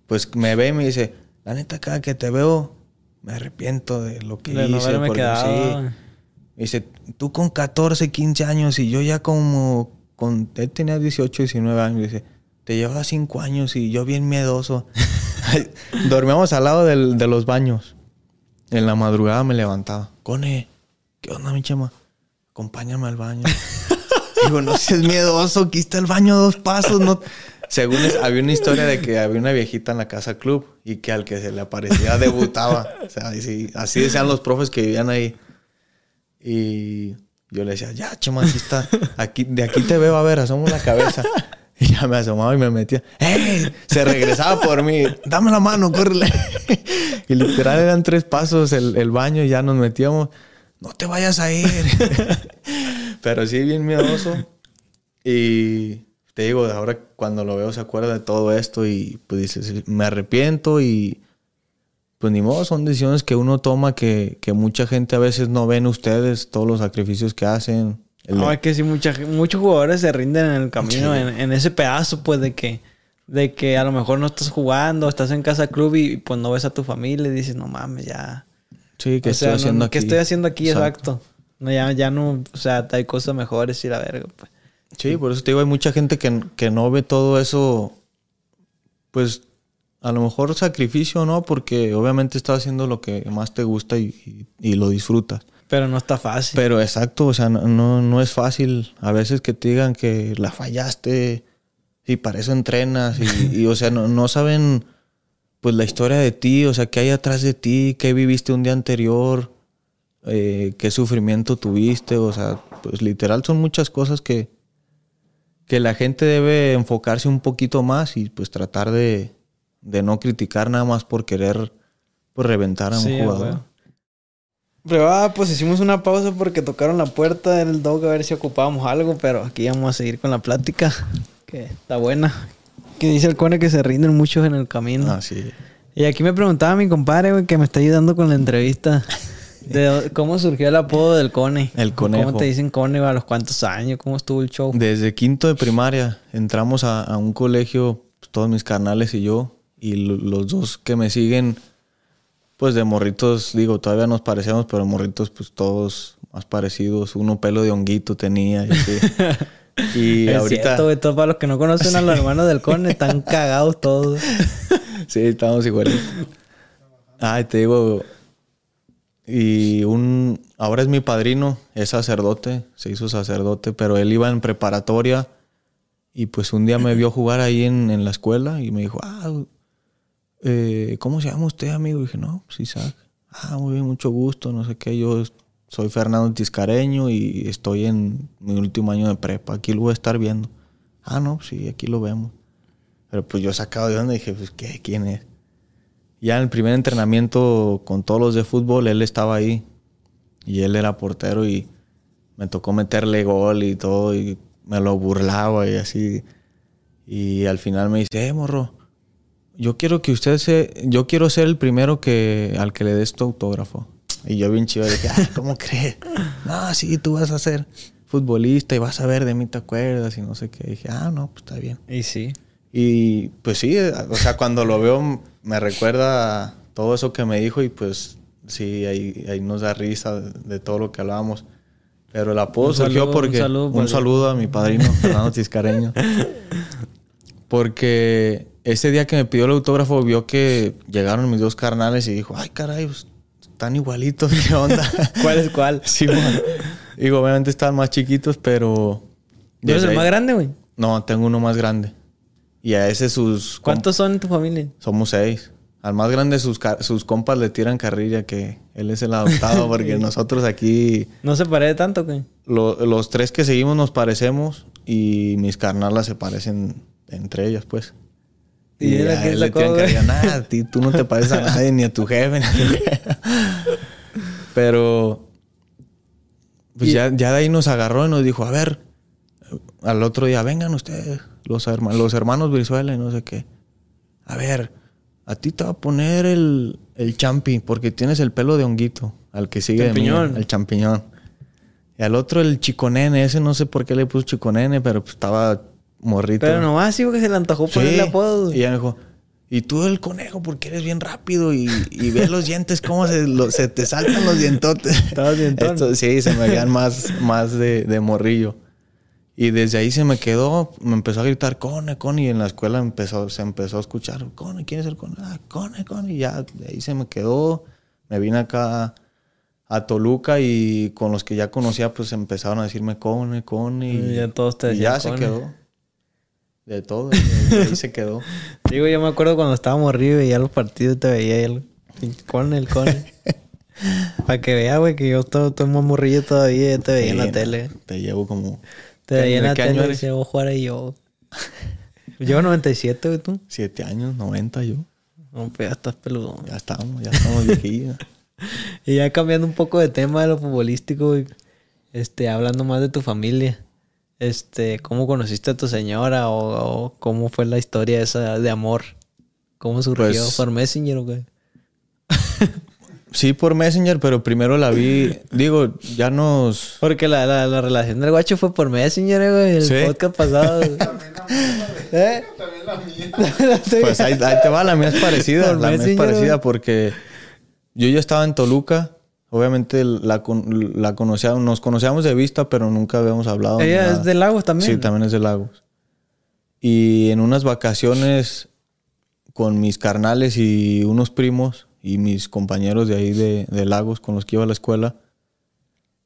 pues me ve y me dice, la neta cada que te veo, me arrepiento de lo que hice. porque sí dice, tú con 14, 15 años y yo ya como, con, él tenía 18, 19 años, dice, te llevaba 5 años y yo bien miedoso. Dormíamos al lado del, de los baños. En la madrugada me levantaba. Cone, ¿qué onda mi chema? Acompáñame al baño. Digo, no seas miedoso, aquí está el baño a dos pasos, no... Según había una historia de que había una viejita en la casa club y que al que se le aparecía debutaba. O sea, así, así decían los profes que vivían ahí. Y yo le decía, ya, chema, aquí está. Aquí, de aquí te veo, a ver, asomos la cabeza. Y ya me asomaba y me metía. ¡Ey! Se regresaba por mí. Dame la mano, córrele. y literal eran tres pasos el, el baño y ya nos metíamos. No te vayas a ir. Pero sí, bien miedoso. Y te digo, ahora cuando lo veo se acuerda de todo esto y pues dices, me arrepiento y pues ni modo, son decisiones que uno toma que, que mucha gente a veces no ven ustedes, todos los sacrificios que hacen. El- No, es que sí, mucha, muchos jugadores se rinden en el camino, Sí. en, en ese pedazo, pues, de que, de que a lo mejor no estás jugando, estás en casa club y pues no ves a tu familia y dices, no mames, ya. sí, que o estoy no- haciendo aquí. ¿Qué estoy haciendo aquí? Exacto. Exacto. No, ya, ya no, o sea, hay cosas mejores y la verga, pues. Sí, por eso te digo, hay mucha gente que, que no ve todo eso, pues a lo mejor sacrificio, ¿no? Porque obviamente estás haciendo lo que más te gusta y, y- y lo disfrutas. Pero no está fácil. Pero exacto, o sea, no, no, no es fácil a veces que te digan que la fallaste y para eso entrenas y, y, o sea, no, no saben pues la historia de ti, o sea, qué hay atrás de ti, qué viviste un día anterior, eh, qué sufrimiento tuviste, o sea, pues literal son muchas cosas que, que la gente debe enfocarse un poquito más y pues tratar de, de no criticar nada más por querer pues reventar a un Sí, jugador. güey. Pero ah, pues hicimos una pausa porque tocaron la puerta del dog a ver si ocupábamos algo, pero aquí vamos a seguir con la plática, que está buena. Que dice el cone que se rinden muchos en el camino. Ah, sí. Y aquí me preguntaba mi compadre, güey, que me está ayudando con la entrevista. De cómo surgió el apodo del cone. El conejo. ¿Cómo te dicen cone? ¿A los cuántos años? ¿Cómo estuvo el show? Desde quinto de primaria entramos a, a un colegio, pues, todos mis carnales y yo, y lo- los dos que me siguen, pues de morritos, digo, todavía nos parecemos, pero morritos, pues todos más parecidos. Uno pelo de honguito tenía y así. Y es ahorita. cierto, güey. Para los que no conocen a los hermanos del cone, están cagados todos. sí, estamos igualitos. Ay, te digo. Y un. Ahora es mi padrino, es sacerdote, se hizo sacerdote, pero él iba en preparatoria. Y pues un día me vio jugar ahí en, en la escuela y me dijo, ah, eh, ¿cómo se llama usted, amigo? Y dije, no, pues Isaac. Ah, muy bien, mucho gusto, no sé qué. Yo soy Fernando Tiscareño y estoy en mi último año de prepa. Aquí lo voy a estar viendo. Ah, no, sí, aquí lo vemos. Pero pues yo sacado de onda dije, pues, ¿qué? ¿Quién es? Ya en el primer entrenamiento con todos los de fútbol, él estaba ahí. Y él era portero y me tocó meterle gol y todo. Y me lo burlaba y así. Y al final me dice, eh, morro, yo quiero que usted se... Yo quiero ser el primero que al que le des tu autógrafo. Y yo bien chido dije, ah, ¿cómo crees? No, sí, tú vas a ser futbolista y vas a ver de mí te acuerdas y no sé qué. dije, ah, no, pues está bien. Y sí. Y pues sí, o sea, cuando lo veo me recuerda todo eso que me dijo y pues sí, ahí, ahí nos da risa de, de todo lo que hablábamos. Pero el apodo surgió saludo, un porque... saludo un saludo a mi padrino, Fernando Tiscareño. Porque ese día que me pidió el autógrafo vio que llegaron mis dos carnales y dijo, ay caray, pues, están igualitos, ¿qué onda? ¿Cuál es cuál? Sí, man. Digo, obviamente están más chiquitos, pero... ¿Tú eres el más grande, güey? No, tengo uno más grande. Y a ese sus... ¿Cuántos son en tu familia? Somos seis. Al más grande sus, sus compas le tiran carrilla que él es el adoptado porque nosotros aquí, ¿No se parece tanto, güey? lo- los tres que seguimos nos parecemos y mis carnalas se parecen entre ellas, pues. ¿Y él a a quién él le carrilla. Nada, a ti, tú no te pareces a nadie, ni a tu jefe, ni a tu jefe". Pero pues Y- ya, ya de ahí nos agarró y nos dijo, a ver, al otro día, vengan ustedes, los, herma- los hermanos Brizuela y no sé qué. A ver, a ti te va a poner el, el champi, porque tienes el pelo de honguito, al que sigue Champiñón. el champiñón. Y al otro el chiconene, ese no sé por qué le puso chiconene, pero pues estaba morrito. Pero nomás sí, porque se le antojó Sí. ponerle apodo. Y ella me dijo, y tú el conejo, porque eres bien rápido y, y ves los dientes, cómo se, lo- se te saltan los dientotes. Estabas dientón. Sí, se me veían más, más de, de morrillo. Y desde ahí se me quedó, me empezó a gritar, Cone, Cone, y en la escuela empezó, se empezó a escuchar, Cone, ¿quién es el Cone? Ah, Cone, Cone, y ya de ahí se me quedó. Me vine acá a Toluca y con los que ya conocía, pues empezaron a decirme Cone, Cone. Y ya todos te y ya decían se quedó. De todo, y ahí se quedó. Digo, yo me acuerdo cuando estábamos arriba y veía los partidos y te veía el con el con. Para que vea, güey, que yo estoy, estoy más morrillo todavía y te veía en la tele. Te llevo como... Te veía en ¿De la tele y eres? a jugar ahí yo. Llevo 97, güey, tú. Siete años, 90 yo. No, pues ya estás peludo. Ya estamos, ya estamos viejillos. Y ya cambiando un poco de tema de lo futbolístico, güey. Este, hablando más de tu familia. Este, ¿cómo conociste a tu señora? O, o cómo fue la historia esa de amor? ¿Cómo surgió? Pues- ¿Por Messenger o qué? Sí, por Messenger, pero primero la vi. Digo, ya nos. Porque la, la, la relación del guacho fue por Messenger, eh, güey. El Sí. podcast pasado. güey. ¿Eh? También la mía. Pues ahí, ahí te va, la mía es parecida. Por la mía es parecida güey. porque yo ya estaba en Toluca. Obviamente la, la conocía, nos conocíamos de vista, pero nunca habíamos hablado. Ella nada. es de Lagos también. Sí, también es de Lagos. Y en unas vacaciones con mis carnales y unos primos y mis compañeros de ahí de, de Lagos con los que iba a la escuela,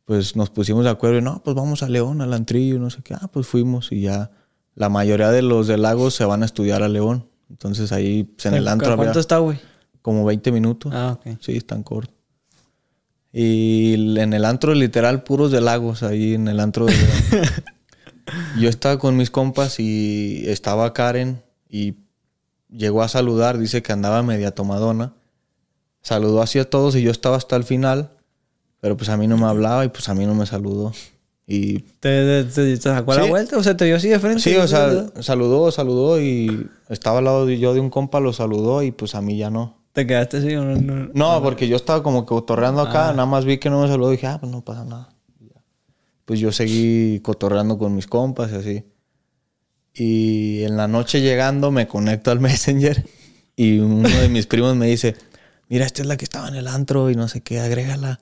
pues nos pusimos de acuerdo y no, pues vamos a León, al Antrillo, no sé qué. Ah, pues fuimos y ya la mayoría de los de Lagos se van a estudiar a León. Entonces ahí pues, en el antro ¿Cuánto había está, güey? como 20 minutos. Ah, ok. Sí, están cortos. Y en el antro literal puros de lagos, ahí en el antro de. Yo estaba con mis compas y estaba Karen y llegó a saludar, dice que andaba media tomadona. Saludó así a todos y yo estaba hasta el final, pero pues a mí no me hablaba y pues a mí no me saludó. Y ¿Te, te, sacó la vuelta? O sea, te vio así de frente. sí, o sea, saludó, saludó y estaba al lado de yo de un compa, lo saludó y pues a mí ya no. Te quedaste así o no. no? No, porque yo estaba como que cotorreando acá, Ah. nada más vi que no me saludó y dije, ah, pues no pasa nada. Pues yo seguí cotorreando con mis compas y así. Y en la noche llegando me conecto al Messenger y uno de mis primos me dice, mira, esta es la que estaba en el antro y no sé qué, agrégala.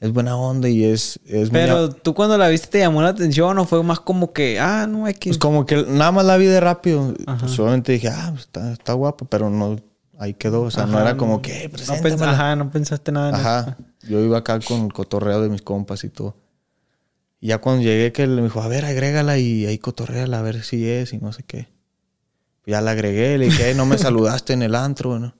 Es buena onda y es, es muy Pero tú cuando la viste te llamó la atención o fue más como que, ah, no, hay que. Pues como que nada más la vi de rápido. Pues obviamente dije, ah, pues está, está guapa, pero no, ahí quedó. O sea, no era como que, "Eh, no, pens- preséntamela". ajá, no pensaste nada en eso. Ajá. Yo iba acá con el cotorreo de mis compas y todo. Y ya cuando llegué que él me dijo, a ver, agrégala y ahí cotorreala a ver si es y no sé qué. Ya la agregué, le dije, "Ey, no me saludaste en el antro, ¿no?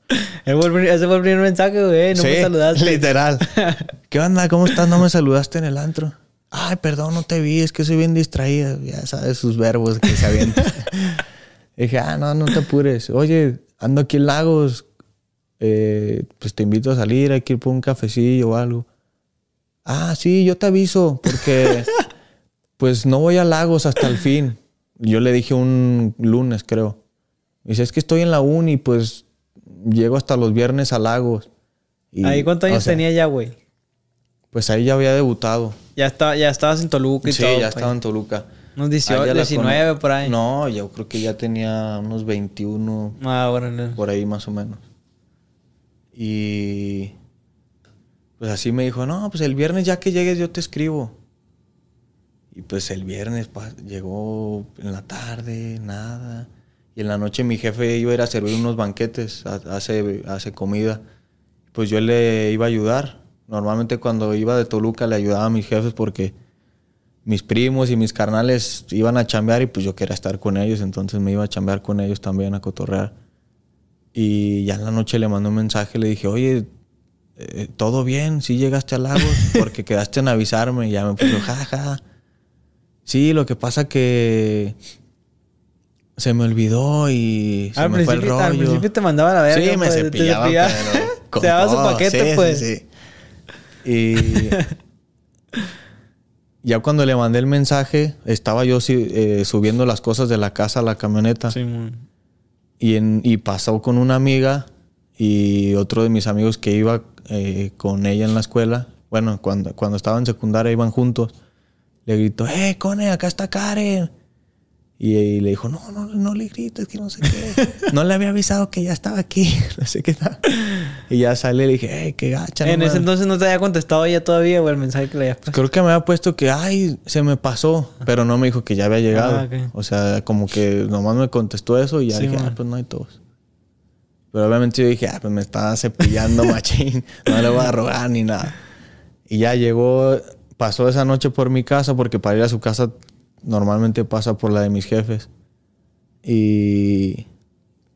Ese fue el primer- ese fue el primer mensaje, güey. No Sí, me saludaste. literal. ¿Qué onda? ¿Cómo estás? No me saludaste en el antro. Ay, perdón, no te vi, es que soy bien distraída. Ya sabes sus verbos que se avientan. Dije, ah, no, no te apures. Oye, ando aquí en Lagos. Eh, pues te invito a salir, hay que ir por un cafecillo o algo. Ah, sí, yo te aviso, porque pues no voy a Lagos hasta el fin. Yo le dije un lunes, creo. Dice, es que estoy en la uni, pues llego hasta los viernes a Lagos. Y, ¿Ahí cuántos años sea, tenía ya, güey? Pues ahí ya había debutado. Ya, estaba, ya estabas en Toluca y Sí, todo. ya pues. estaba en Toluca. Unos Ahí 18, ya la 19 cono- por ahí. No, yo creo que ya tenía unos 21, Ah, bueno. por ahí más o menos. Y pues así me dijo, no, pues el viernes ya que llegues yo te escribo. Y pues el viernes llegó en la tarde, nada. Y en la noche mi jefe iba a ir a servir unos banquetes, hace, hace comida. Pues yo le iba a ayudar. Normalmente cuando iba de Toluca le ayudaba a mis jefes porque mis primos y mis carnales iban a chambear y pues yo quería estar con ellos, entonces me iba a chambear con ellos también a cotorrear. Y ya en la noche le mandé un mensaje, le dije, oye, eh, ¿todo bien? ¿Sí llegaste a Lagos? Porque quedaste en avisarme. Y ya me puso, jaja. Sí, lo que pasa que se me olvidó y se Al me fue el principio, al rollo. principio te mandaba la verga. Sí, me pues, te cepillaba, cepillaba. pero con Te daba su paquete, Sí, pues. sí, sí. Y ya cuando le mandé el mensaje, estaba yo eh, subiendo las cosas de la casa a la camioneta. Sí. Y, en- y pasó con una amiga y otro de mis amigos que iba eh, con ella en la escuela. Bueno, cuando, cuando estaba en secundaria iban juntos. Le gritó, ¡eh, Cone, acá está Karen! Y, y le dijo, no, no, no le grites, que no sé qué. No le había avisado que ya estaba aquí, no sé qué tal. Y ya sale y le dije, ¡eh, qué gacha! no En ese mames". entonces no te había contestado ella todavía, güey, el mensaje que le habías puesto. Creo que me había puesto que, ay, se me pasó, pero no me dijo que ya había llegado. Ah. O sea, como que nomás me contestó eso y ya Sí, dije, man. ah, pues no hay todos. Pero obviamente yo dije, ah, pues me estaba cepillando machín, no le voy a rogar ni nada. Y ya llegó, pasó esa noche por mi casa, porque para ir a su casa normalmente pasa por la de mis jefes. Y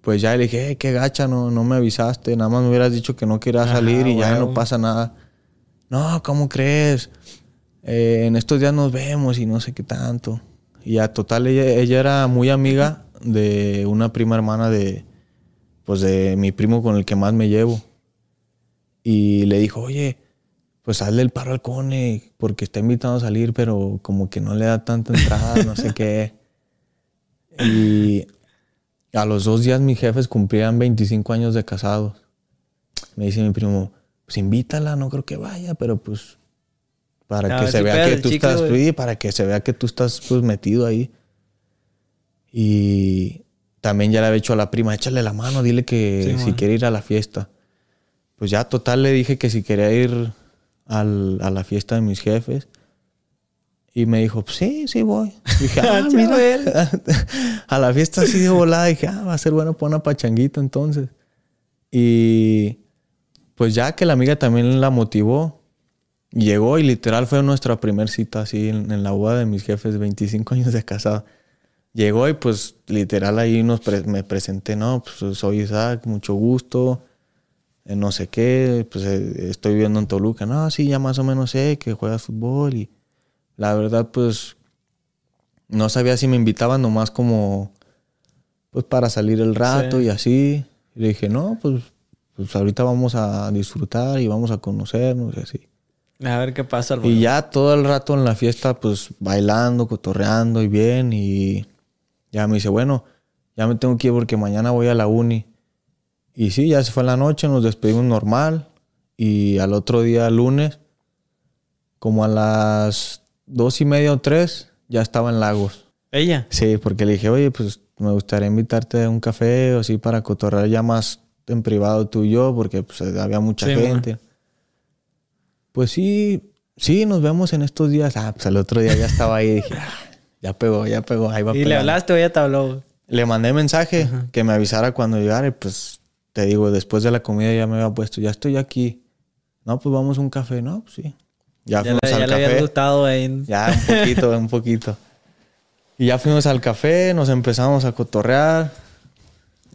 pues ya le dije, "Eh, qué gacha, no, no me avisaste, nada más me hubieras dicho que no quería Ajá, salir y ya no pasa nada. No, ¿cómo crees? Eh, en estos días nos vemos y no sé qué tanto. Y ya, total, ella, ella era muy amiga de una prima hermana de, pues de mi primo con el que más me llevo. Y le dijo, oye, pues hazle el paro al cone porque está invitado a salir, pero como que no le da tanta entrada, no sé qué. Y a los dos días mis jefes cumplían 25 años de casados. Me dice mi primo, pues invítala, no creo que vaya, pero pues para que se vea que tú estás, para que se vea que tú estás pues metido ahí. Y también ya le había dicho a la prima, échale la mano, dile que si quiere ir a la fiesta. Pues ya total le dije que si quería ir a la fiesta de mis jefes. Y me dijo, sí, sí voy. dije, ah, mira, a la fiesta así de volada. dije, ah, va a ser bueno para una pachanguita entonces. Y pues ya que la amiga también la motivó, llegó y literal fue nuestra primera cita así en, la boda de mis jefes, 25 años de casado. Llegó y pues literal ahí nos me presenté, no, pues soy Isaac, mucho gusto, no sé qué, pues eh, estoy viviendo en Toluca, no, sí, ya más o menos sé que juegas fútbol y la verdad pues no sabía si me invitaban nomás como pues para salir el rato y así. Y le dije, no, pues pues ahorita vamos a disfrutar y vamos a conocernos y así. A ver qué pasa. Y ya todo el rato en la fiesta, pues bailando, cotorreando y bien. Y ya me dice, bueno, ya me tengo que ir porque mañana voy a la uni. Y sí, ya se fue la noche, nos despedimos normal. Y al otro día, lunes, como a las dos y media o tres, ya estaba en Lagos. ¿Ella? Sí, porque le dije, oye, pues me gustaría invitarte a un café o así para cotorrear ya más en privado tú y yo, porque pues, había mucha gente. Pues sí, sí, nos vemos en estos días. Ah, pues el otro día ya estaba ahí dije, ah, ya pegó, ya pegó, ahí va ¿Y le hablaste o ya te habló? Le mandé mensaje que me avisara cuando llegara y pues te digo, después de la comida ya me había puesto, ya estoy aquí. No, pues vamos a un café, ¿no? Pues sí. Ya, fuimos al ya le había gustado ahí. Ya, un poquito, un poquito. Y ya fuimos al café, nos empezamos a cotorrear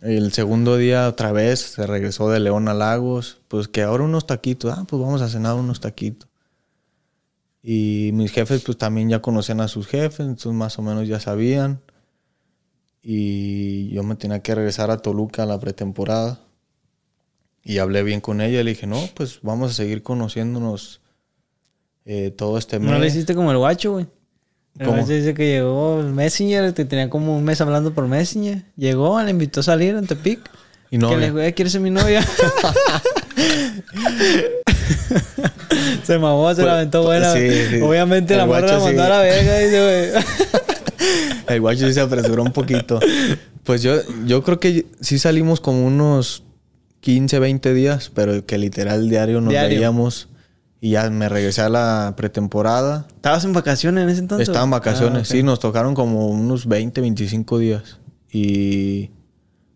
el segundo día otra vez se regresó de León a Lagos, pues que ahora unos taquitos, ah, pues vamos a cenar unos taquitos. Y mis jefes pues también ya conocían a sus jefes, entonces más o menos ya sabían. Y yo me tenía que regresar a Toluca a la pretemporada. Y hablé bien con ella, le dije, no, pues vamos a seguir conociéndonos eh, todo este mes. ¿No le hiciste como el guacho, güey? ¿Cómo? dice que llegó el Messenger, que tenía como un mes hablando por Messenger. Llegó, le invitó a salir en Tepic. Y no. Que le dijo, ¿quieres ser mi novia? se mamó, se la aventó pues, buena. Sí, Obviamente la morra la mandó a la verga. Dice, el guacho sí se apresuró un poquito. Pues yo, yo creo que sí salimos como unos 15, 20 días, pero que literal diario nos veíamos. Y ya me regresé a la pretemporada. ¿Estabas en vacaciones en ese entonces? Estaba en vacaciones, ah, sí, nos tocaron como unos 20, 25 días. Y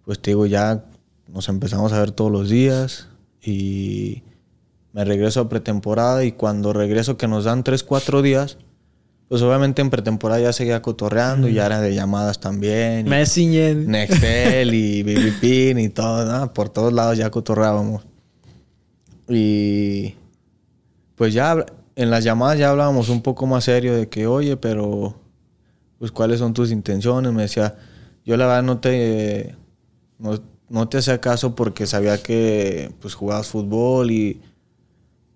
pues te digo, ya nos empezamos a ver todos los días. Y me regreso a pretemporada. Y cuando regreso, que nos dan 3, 4 días, pues obviamente en pretemporada ya seguía cotorreando y ya era de llamadas también. Messenger. Nextel y BBPin y todo, ¿no? Por todos lados ya cotorreábamos. Y pues ya en las llamadas ya hablábamos un poco más serio de que, oye, pero, pues, ¿cuáles son tus intenciones? Me decía, yo la verdad no te, no, te hacía caso porque sabía que, pues, jugabas fútbol y,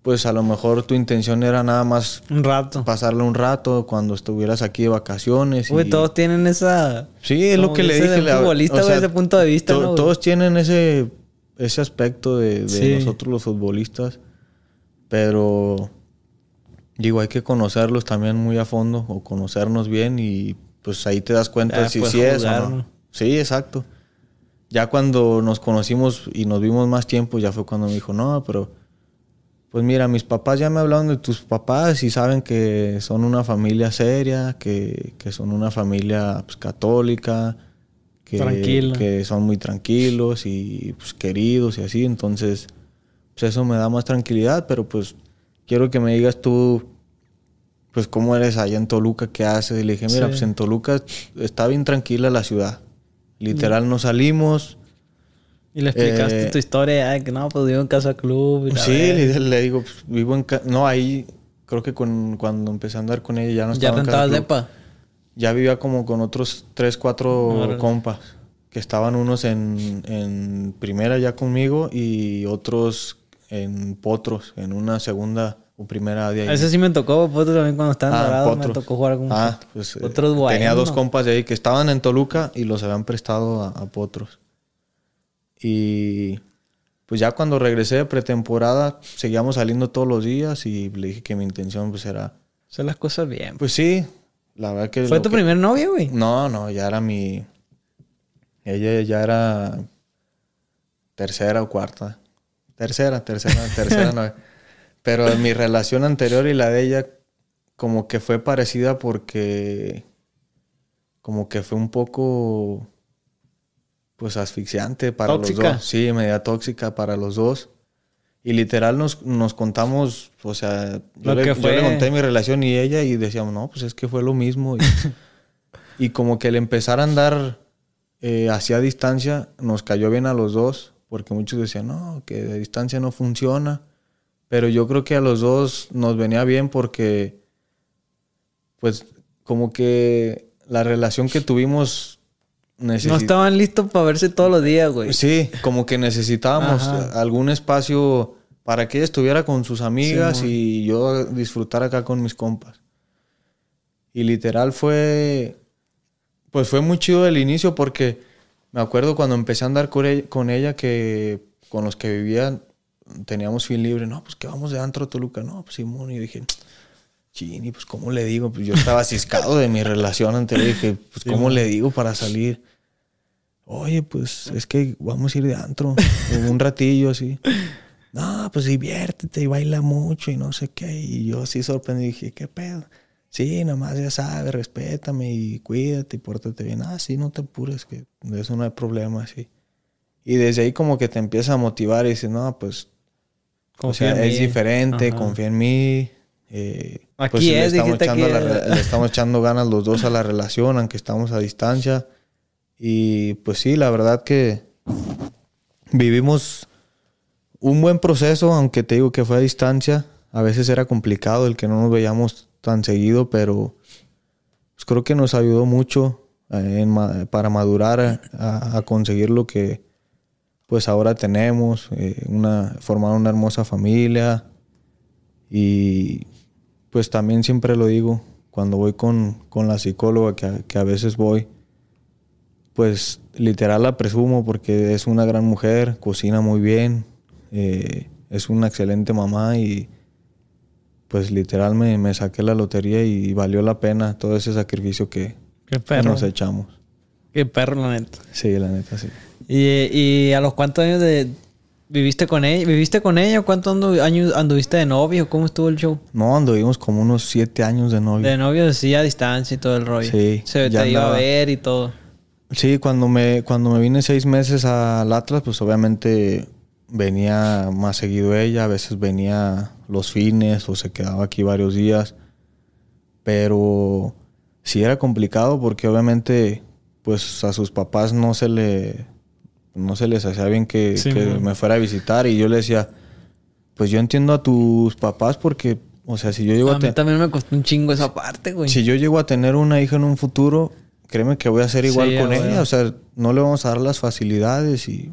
pues, a lo mejor tu intención era nada más... Un rato. Pasarle un rato cuando estuvieras aquí de vacaciones. Uy, todos tienen esa... Sí, es lo que le dije. Futbolista, ese punto de vista, Todos tienen ese, ese aspecto de, nosotros los futbolistas. Pero digo, hay que conocerlos también muy a fondo o conocernos bien y pues ahí te das cuenta si sí es o no. Sí, exacto. Ya cuando nos conocimos y nos vimos más tiempo, ya fue cuando me dijo, no, pero pues mira, mis papás ya me hablaron de tus papás y saben que son una familia seria, que, son una familia pues, católica, que, que son muy tranquilos y pues, queridos y así. Entonces, pues eso me da más tranquilidad, pero pues quiero que me digas tú, pues cómo eres allá en Toluca, qué haces. Y le dije, mira, pues en Toluca está bien tranquila la ciudad. Literal, no salimos. Y le explicaste eh, tu historia, que no, pues vivo en Casa Club. sí, le, digo, pues, vivo en... No, ahí creo que cuando empecé a andar con ella ya no estaba ¿Ya rentabas depa? ya vivía como con otros tres, cuatro compas. Que estaban unos en, en primera ya conmigo y otros en potros, en una segunda o primera de ahí. Ese sí me tocó, Potro también cuando estaba en Ah, Dorado, me Potros. tocó jugar con Ah, pues eh, Potros tenía dos compas de ahí que estaban en Toluca y los habían prestado a, a Potros. Y pues ya cuando regresé de pretemporada, seguíamos saliendo todos los días y le dije que mi intención pues era... Hacer las cosas bien. Pues sí, la verdad que... ¿Fue tu que- primer novio, güey? No, no, ya era mi... Ella ya era tercera o cuarta. Tercera, tercera, tercera no. Pero mi relación anterior y la de ella como que fue parecida porque como que fue un poco pues asfixiante para ¿Tóxica? los dos. Sí, media tóxica para los dos. Y literal nos, nos contamos, o sea, yo le, que yo le fue. conté mi relación y ella y decíamos, no, pues es que fue lo mismo. Y, y como que el empezar a andar eh, hacia distancia nos cayó bien a los dos, porque muchos decían, no, que de distancia no funciona. Pero yo creo que a los dos nos venía bien porque, pues, como que la relación que tuvimos No estaban listos para verse todos los días, güey. Sí, como que necesitábamos Ajá. algún espacio para que ella estuviera con sus amigas Sí, y yo disfrutar acá con mis compas. Y literal fue, pues fue muy chido el inicio porque me acuerdo cuando empecé a andar con ella, con ella que con los que vivía teníamos fin libre. No, pues que vamos de antro Toluca. No, pues Simón. Y dije, chini, pues cómo le digo. Pues yo estaba ciscado de mi relación anterior. Dije, pues cómo le digo para salir. Oye, pues es que vamos a ir de antro un ratillo así. No, pues diviértete y baila mucho y no sé qué. Y yo así sorprendido dije, ¿qué pedo? Sí, nomás ya sabes, respétame y cuídate y pórtate bien. Ah, sí, no te apures, que de eso no hay problema, sí. Y desde ahí como que te empieza a motivar y dices, no, pues, Confía o sea, es mí. diferente, Ajá. confía en mí. eh, Aquí pues, le es, estamos, dijiste echando a la le estamos echando ganas los dos a la relación, aunque estamos a distancia. Y pues sí, la verdad que vivimos un buen proceso, aunque te digo que fue a distancia. A veces era complicado el que no nos veíamos tan seguido, pero pues creo que nos ayudó mucho eh, en para madurar a, a- a conseguir lo que pues ahora tenemos, eh, una, formar una hermosa familia y pues también siempre lo digo, cuando voy con, con la psicóloga, que a, que a veces voy, pues literal la presumo porque es una gran mujer, cocina muy bien, eh, es una excelente mamá y pues literal me, me saqué la lotería y valió la pena todo ese sacrificio que, nos echamos. Qué perro, la neta. Sí, la neta, sí. ¿Y, y a los cuántos años de viviste con ella? ¿Viviste con ella? ¿Cuántos andu- años anduviste de novio? ¿Cómo estuvo el show? No, anduvimos como unos siete años de novio. De novio, sí, a distancia y todo el rollo. Sí, Se te iba a ver y todo. Sí, cuando me, cuando me vine seis meses al Atlas, pues obviamente venía más seguido ella, a veces venía los fines o se quedaba aquí varios días, pero sí era complicado porque obviamente pues a sus papás no se le no se les hacía bien que, Sí, que man. me fuera a visitar y yo le decía pues yo entiendo a tus papás porque o sea si yo llego A a, mí también me costó un chingo esa parte, güey. si yo llego a tener una hija en un futuro, créeme que voy a ser igual Sí, con ella. O sea, no le vamos a dar las facilidades y,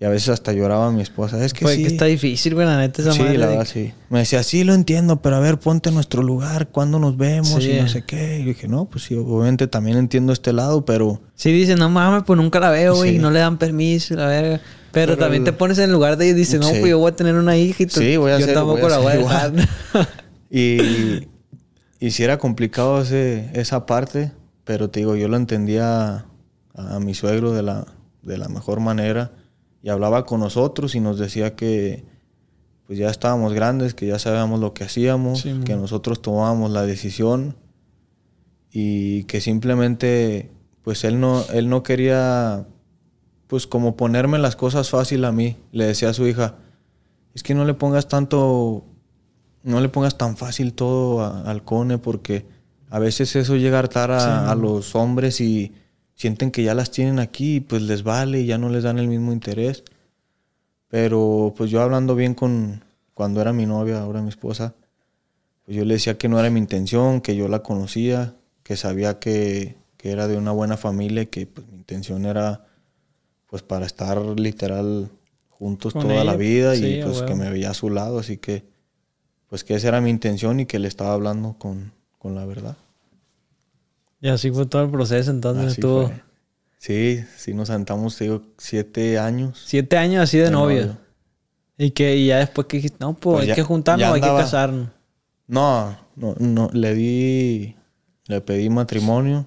y a veces hasta lloraba mi esposa. Es que Fue sí. que está difícil, güey, la neta, esa sí, madre la verdad, que- sí. Me decía, sí, lo entiendo, pero a ver, ponte en nuestro lugar, ¿cuándo nos vemos? Sí. Y no sé qué. Y dije, no, pues sí, obviamente también entiendo este lado, pero Sí, dicen, no mames, pues nunca la veo, güey, Sí. y no le dan permiso, la verga. Pero, Pero también el- te pones en el lugar de ellos y dices, no, pues yo voy a tener una hija y tú- Sí, voy a yo hacer- tampoco voy a la voy a dejar. Y, y sí era complicado ese, esa parte, pero te digo, yo lo entendía a, a mi suegro de la, de la mejor manera y hablaba con nosotros y nos decía que pues ya estábamos grandes, que ya sabíamos lo que hacíamos, Sí, que nosotros tomábamos la decisión y que simplemente pues él no, él no quería pues como ponerme las cosas fácil a mí. Le decía a su hija, es que no le pongas tanto, no le pongas tan fácil todo a- al cone porque a veces eso llega a hartar a, Sí. a los hombres y sienten que ya las tienen aquí y pues les vale y ya no les dan el mismo interés. Pero pues yo hablando bien con cuando era mi novia, ahora mi esposa, pues yo le decía que no era mi intención, que yo la conocía, que sabía que, que era de una buena familia y que pues, mi intención era pues para estar literal juntos Con toda la vida sí, y pues que me veía a su lado, así que pues que esa era mi intención y que le estaba hablando con, con la verdad. Y así fue todo el proceso, entonces estuvo fue. Sí, sí nos sentamos, te digo, siete años. siete años así de, De novio. novio. Y que y ya después que dijiste, no, pues, Pues hay ya- que juntarnos, hay que casarnos. No, no, no, le di, le pedí matrimonio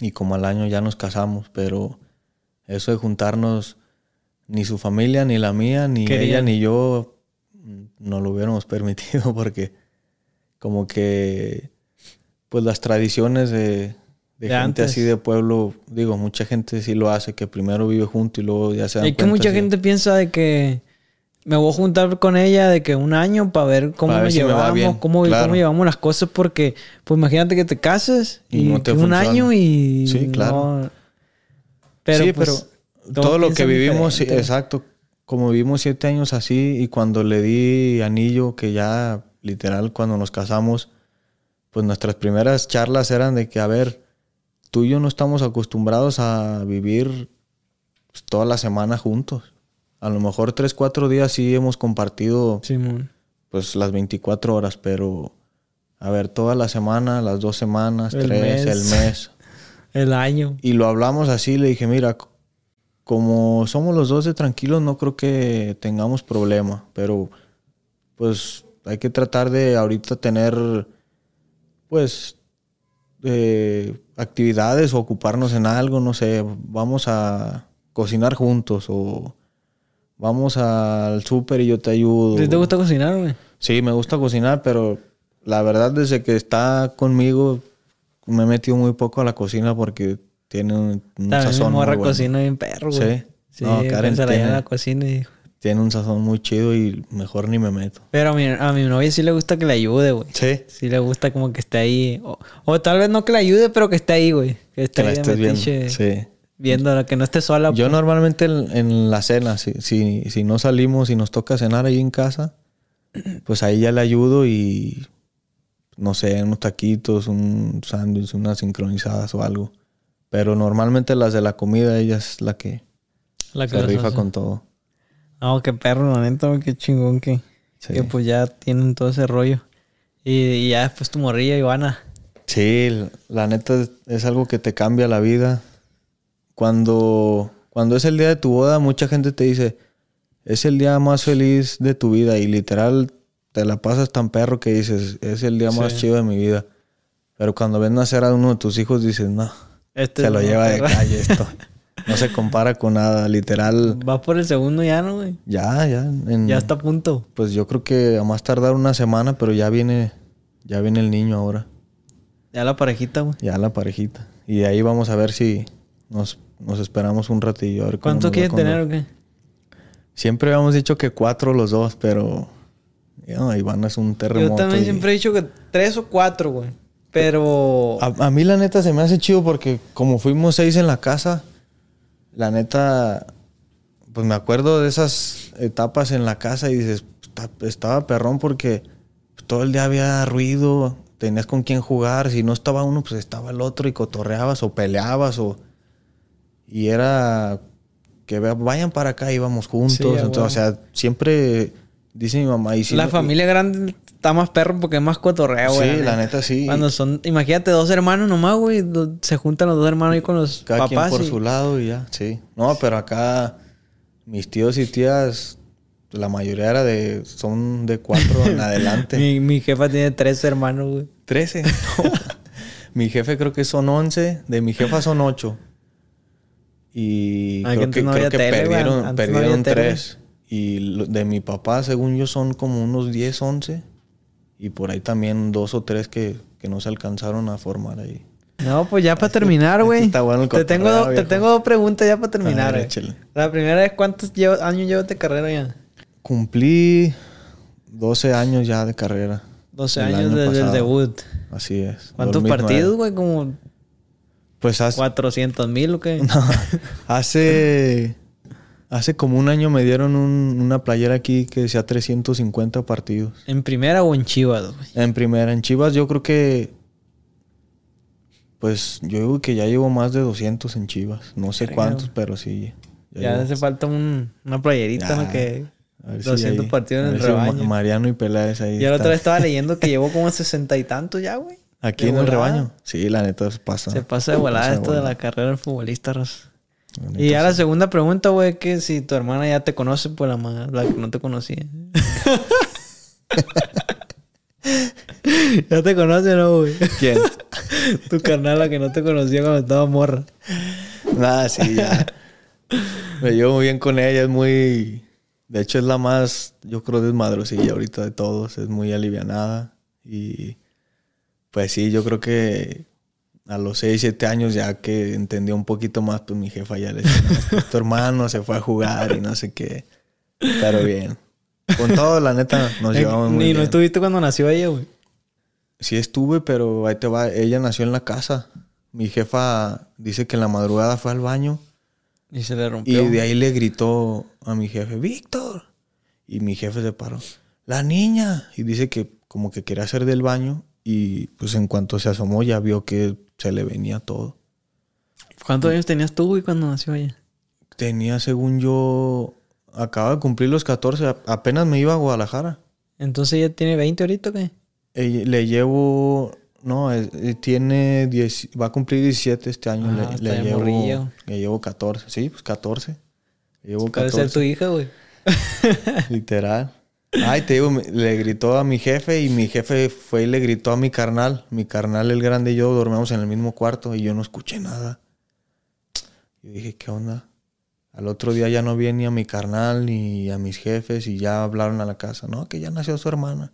y como al año ya nos casamos, pero eso de juntarnos, ni su familia, ni la mía, ni Querían. ella, ni yo, no lo hubiéramos permitido porque como que, pues las tradiciones de, de De gente antes. así de pueblo, digo, mucha gente sí lo hace, que primero vive junto y luego ya se dan Es que mucha gente piensa de que me voy a juntar con ella de que un año para ver cómo ver nos si llevamos, cómo, claro. cómo llevamos las cosas, porque pues imagínate que te cases y, Y no te que un año y Sí, claro. no- Pero, sí, pues, pero todo lo que vivimos, sí, exacto. Como vivimos siete años así y cuando le di anillo, que ya literal cuando nos casamos, pues nuestras primeras charlas eran de que, a ver, tú y yo no estamos acostumbrados a vivir pues, toda la semana juntos. A lo mejor tres, cuatro días sí hemos compartido Simón. pues las 24 horas, pero a ver, toda la semana, las dos semanas, El tres, mes. el mes. El año. Y lo hablamos así, le dije, mira, como somos los dos de tranquilos, no creo que tengamos problema, pero pues hay que tratar de ahorita tener, pues, eh, actividades o ocuparnos en algo, no sé, vamos a cocinar juntos o vamos al súper y yo te ayudo. ¿Sí ¿Te gusta cocinar, güey? Sí, me gusta cocinar, pero la verdad desde que está conmigo me he metido muy poco a la cocina porque tiene un, un También mi sazón muy morra bueno. cocina bien perro, güey. Sí. Sí, No, Karen tiene- la cocina y... Tiene un sazón muy chido y mejor ni me meto. Pero a mi, a mi novia sí le gusta que le ayude, güey. Sí. Sí le gusta como que esté ahí. O, o tal vez no que le ayude, pero que esté ahí, güey. Que esté Que la ahí de estés viendo. Sí. viéndola, que no esté sola. Yo pues. normalmente en, en la cena, si, si, si no salimos y nos toca cenar ahí en casa, pues ahí ya le ayudo y no sé, unos taquitos, un sándwich, unas sincronizadas o algo. Pero normalmente las de la comida, ella es la que La que se rifa hace. con todo. No, qué perro, la neta, qué chingón que, Sí. que pues ya tienen todo ese rollo. Y, y ya después tu morrilla, Ivana. Sí, la neta es, algo que te cambia la vida. Cuando, cuando es el día de tu boda, mucha gente te dice, es el día más feliz de tu vida y literal te la pasas tan perro que dices, es el día más Sí. chido de mi vida. Pero cuando ven nacer a uno de tus hijos dices, no, Este se lo lleva de calle esto. No se compara con nada, literal. Va por el segundo ya, ¿no, güey? Ya, ya. en- Ya está a punto. Pues yo creo que a más tardar una semana, pero ya viene, ya viene el niño ahora. Ya la parejita, güey. Ya la parejita. Y de ahí vamos a ver si nos, nos esperamos un ratillo. A ver cómo ¿Cuánto con tener o qué? Siempre habíamos dicho que cuatro los dos, pero... No, Iván es un terremoto. Yo también y- siempre he dicho que tres o cuatro, güey. Pero... A, a mí la neta se me hace chido porque como fuimos seis en la casa, la neta... Pues me acuerdo de esas etapas en la casa y dices, "Está- estaba perrón porque todo el día había ruido, tenías con quién jugar, si no estaba uno, pues estaba el otro y cotorreabas o peleabas o... Y era que vayan para acá, íbamos juntos. Sí, entonces, o sea, siempre dice mi mamá. Y si la no- familia grande está más perro porque es más cotorreo, güey. Sí, la neta sí. Cuando son... Imagínate dos hermanos nomás, güey. Se juntan los dos hermanos ahí con los Cada papás. quien por y- su lado y ya, sí. No, pero acá mis tíos y tías, la mayoría era de, son de cuatro en adelante. Mi, mi jefa tiene tres hermanos, güey. Trece. mi jefe creo que son once, de mi jefa son ocho. Y Ah, creo antes que, no creo que tele, perdieron, no perdieron tele. tres. Y de mi papá, según yo, son como unos 10, 11. Y por ahí también dos o tres que, que no se alcanzaron a formar ahí. No, pues ya para terminar, güey. está bueno el te, tengo, te tengo dos preguntas ya para terminar, ver, güey. échale. La primera es ¿cuántos llevo- años llevas de carrera ya? Cumplí 12 años ya de carrera. 12 El años año desde el debut. Así es. ¿Cuántos 2009. partidos, güey? Como Pues hace, 400 mil o qué? no, hace, hace como un año me dieron un- una playera aquí que decía 350 partidos. ¿En primera o en Chivas, güey? En primera, en Chivas yo creo que Pues yo digo que ya llevo más de 200 en Chivas. No sé cuántos, pero sí. Ya, hace falta un- una playerita. ¿no? Que A ver si 200 ahí- partidos en el si rebaño. Mariano y Peláez ahí. Yo la otra vez estaba leyendo que llevó como sesenta y tantos ya, güey. Aquí en el rebaño. Sí, la neta se pasa. Se pasa de volada pasa esto de volada. la carrera del futbolista, Ross. Y ya la segunda pregunta, güey, que si tu hermana ya te conoce, pues la, la que no te conocía. ya te conoce, ¿no, güey? ¿Quién? tu carnal, la que no te conocía cuando estaba morra. Nada, sí, ya. Me llevo muy bien con ella, es muy... De hecho, es la más, yo creo, desmadrosilla ahorita de todos. Es muy alivianada. Y pues sí, yo creo que a los 6, 7 años ya que entendió un poquito más, pues mi jefa ya le decía, "No, tu hermano se fue a jugar y no sé qué. Pero bien. Con todo, la neta, nos llevamos muy Ni no bien. estuviste cuando nació ella, güey. Sí estuve, pero ahí te va. Ella nació en la casa. Mi jefa dice que en la madrugada fue al baño Y se le y rompió. de ahí le gritó a mi jefe, Víctor. Y mi jefe se paró, la niña. Y dice que como que quería hacer del baño y pues en cuanto se asomó ya vio que se le venía todo. ¿Cuántos años tenías tú, güey, cuando nació ella? Tenía, según yo, acaba de cumplir los 14, a- apenas me iba a Guadalajara. Entonces ella tiene 20 ahorita, ¿o ¿qué? Le llevo, no, eh, tiene 10, va a cumplir 17 este año. Ah, le, llevo, morrillo. le llevo 14, sí, pues 14. Le llevo Puede ser 14. tu hija, güey. Literal. Ay, te digo, le gritó a mi jefe y mi jefe fue y le gritó a mi carnal. Mi carnal, el grande y yo dormíamos en el mismo cuarto y yo no escuché nada. Yo dije, ¿qué onda? Al otro día ya no vi ni a mi carnal ni a mis jefes y ya hablaron a la casa. No, que ya nació su hermana.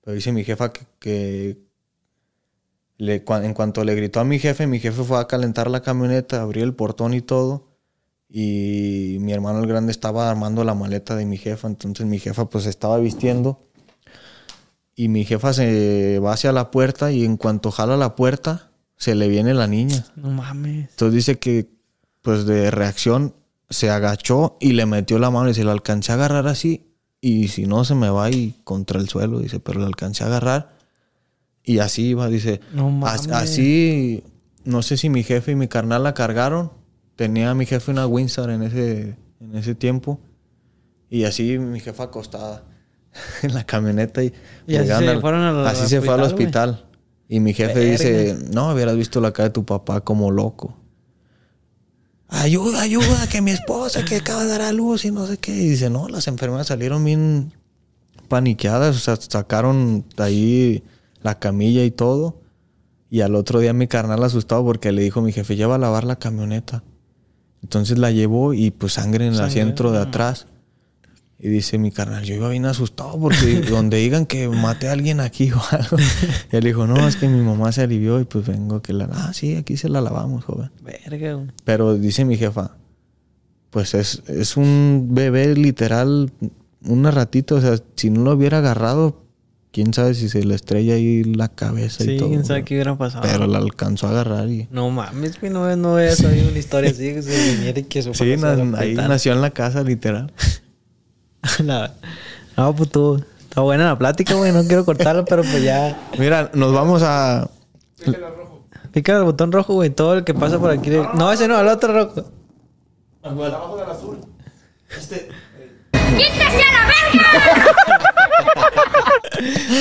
Pero dice mi jefa que, que le, en cuanto le gritó a mi jefe, mi jefe fue a calentar la camioneta, abrió el portón y todo. Y mi hermano el grande estaba armando la maleta de mi jefa. Entonces mi jefa pues estaba vistiendo. Y mi jefa se va hacia la puerta y en cuanto jala la puerta, se le viene la niña. No mames. Entonces dice que pues de reacción se agachó y le metió la mano y se la alcancé a agarrar así. Y si no se me va y contra el suelo, dice, pero la alcancé a agarrar. Y así iba, dice, No mames. Así, no sé si mi jefe y mi carnal la cargaron. Tenía mi jefe una Windsor en ese, en ese tiempo. Y así mi jefa acostada en la camioneta. Y, Y así se al- fueron al así se fue al hospital, hospital. Y mi jefe Verga. dice, no, hubieras visto la cara de tu papá como loco. Ayuda, ayuda, que mi esposa que acaba de dar a luz y no sé qué. Y dice, no, las enfermeras salieron bien paniqueadas. O sea, sacaron de ahí la camilla y todo. Y al otro día mi carnal asustado porque le dijo a mi jefe, lleva a lavar la camioneta. Entonces la llevó y pues sangre en el Sangre, asiento de ah. atrás. Y dice mi carnal, yo iba bien asustado porque donde digan que maté a alguien aquí o algo. Y él dijo, no, es que mi mamá se alivió y pues vengo que la... Ah, sí, aquí se la lavamos, joven. Verga. Pero dice mi jefa, pues es, es un bebé literal, una ratita, o sea, si no lo hubiera agarrado, quién sabe si se le estrella ahí la cabeza Sí, y todo. quién sabe qué hubiera pasado. Pero la alcanzó a agarrar y... No mames, güey, no, no había sabido una historia así que se viniera y que su Sí, na- la ahí nació en la casa, literal. La- No, pues tú. Está buena la plática, güey. No quiero cortarla, pero pues ya. Mira, nos vamos a... Pica el botón rojo, güey. Todo el que pasa por aquí. le- No, ese no, el otro rojo.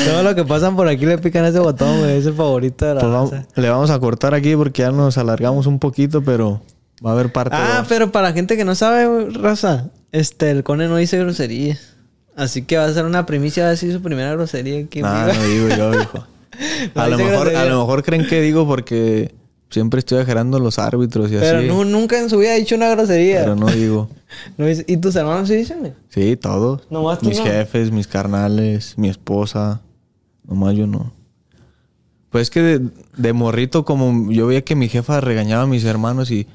Todo lo que pasan por aquí le pican ese botón, güey. Es el favorito de la pues vamos- le vamos a cortar aquí porque ya nos alargamos un poquito, pero va a haber parte Ah, dos. pero para la gente que no sabe, raza, este, el Cone no dice groserías. Así que va a ser una primicia, va a decir su primera grosería aquí. Nah, no digo yo, hijo. No A lo, mejor, a lo mejor creen que digo porque siempre estoy agarrando los árbitros y Pero así. nu- nunca en su vida ha dicho una grosería. Pero no digo. No ¿Y tus hermanos sí dicen? Sí, todos. Nomás tú mis no. jefes, mis carnales, mi esposa. Nomás yo no. Pues es que de, de morrito, como yo veía que mi jefa regañaba a mis hermanos y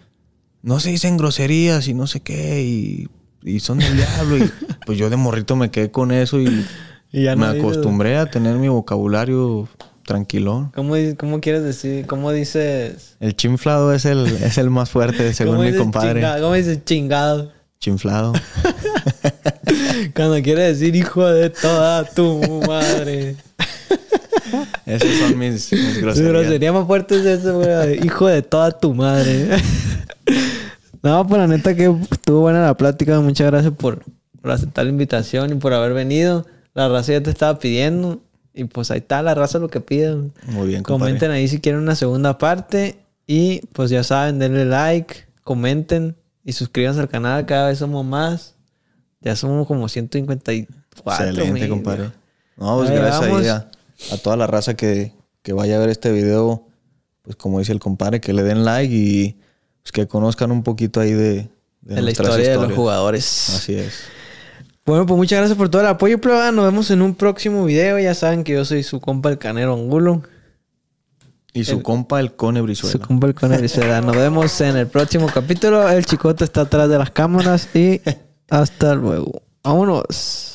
no se dicen groserías y no sé qué, y, y son del diablo. Y pues yo de morrito me quedé con eso y, Y ya me no dices- acostumbré a tener mi vocabulario tranquilón. ¿Cómo, ¿Cómo quieres decir? ¿Cómo dices? El chinflado es el, es el más fuerte, según ¿Cómo mi compadre. ¿Cómo dices chingado? Chinflado. Cuando quiere decir hijo de toda tu madre. Esas son mis, mis groserías. grosería más fuerte es eso, güey. Hijo de toda tu madre. no, pues la neta que estuvo buena la plática. Muchas gracias por, por aceptar la invitación y por haber venido. La raza ya te estaba pidiendo. Y pues ahí está la raza lo que piden. Muy bien, compadre. Comenten ahí si quieren una segunda parte. Y pues ya saben, denle like, comenten y suscríbanse al canal. Cada vez somos más. Ya somos como 154. Excelente, mil. compadre. No, pues Ahí gracias ahí a, a toda la raza que, que vaya a ver este video. Pues como dice el compadre, que le den like y pues, que conozcan un poquito ahí de, la historia de los jugadores. Así es. Bueno, pues muchas gracias por todo el apoyo, prueba. Nos vemos en un próximo video. Ya saben que yo soy su compa el Canero Angulo. Y su compa, el Cone Brizuela. Su compa el Canero Brizuela. Nos vemos en el próximo capítulo. El chicote está atrás de las cámaras y hasta luego. Vámonos.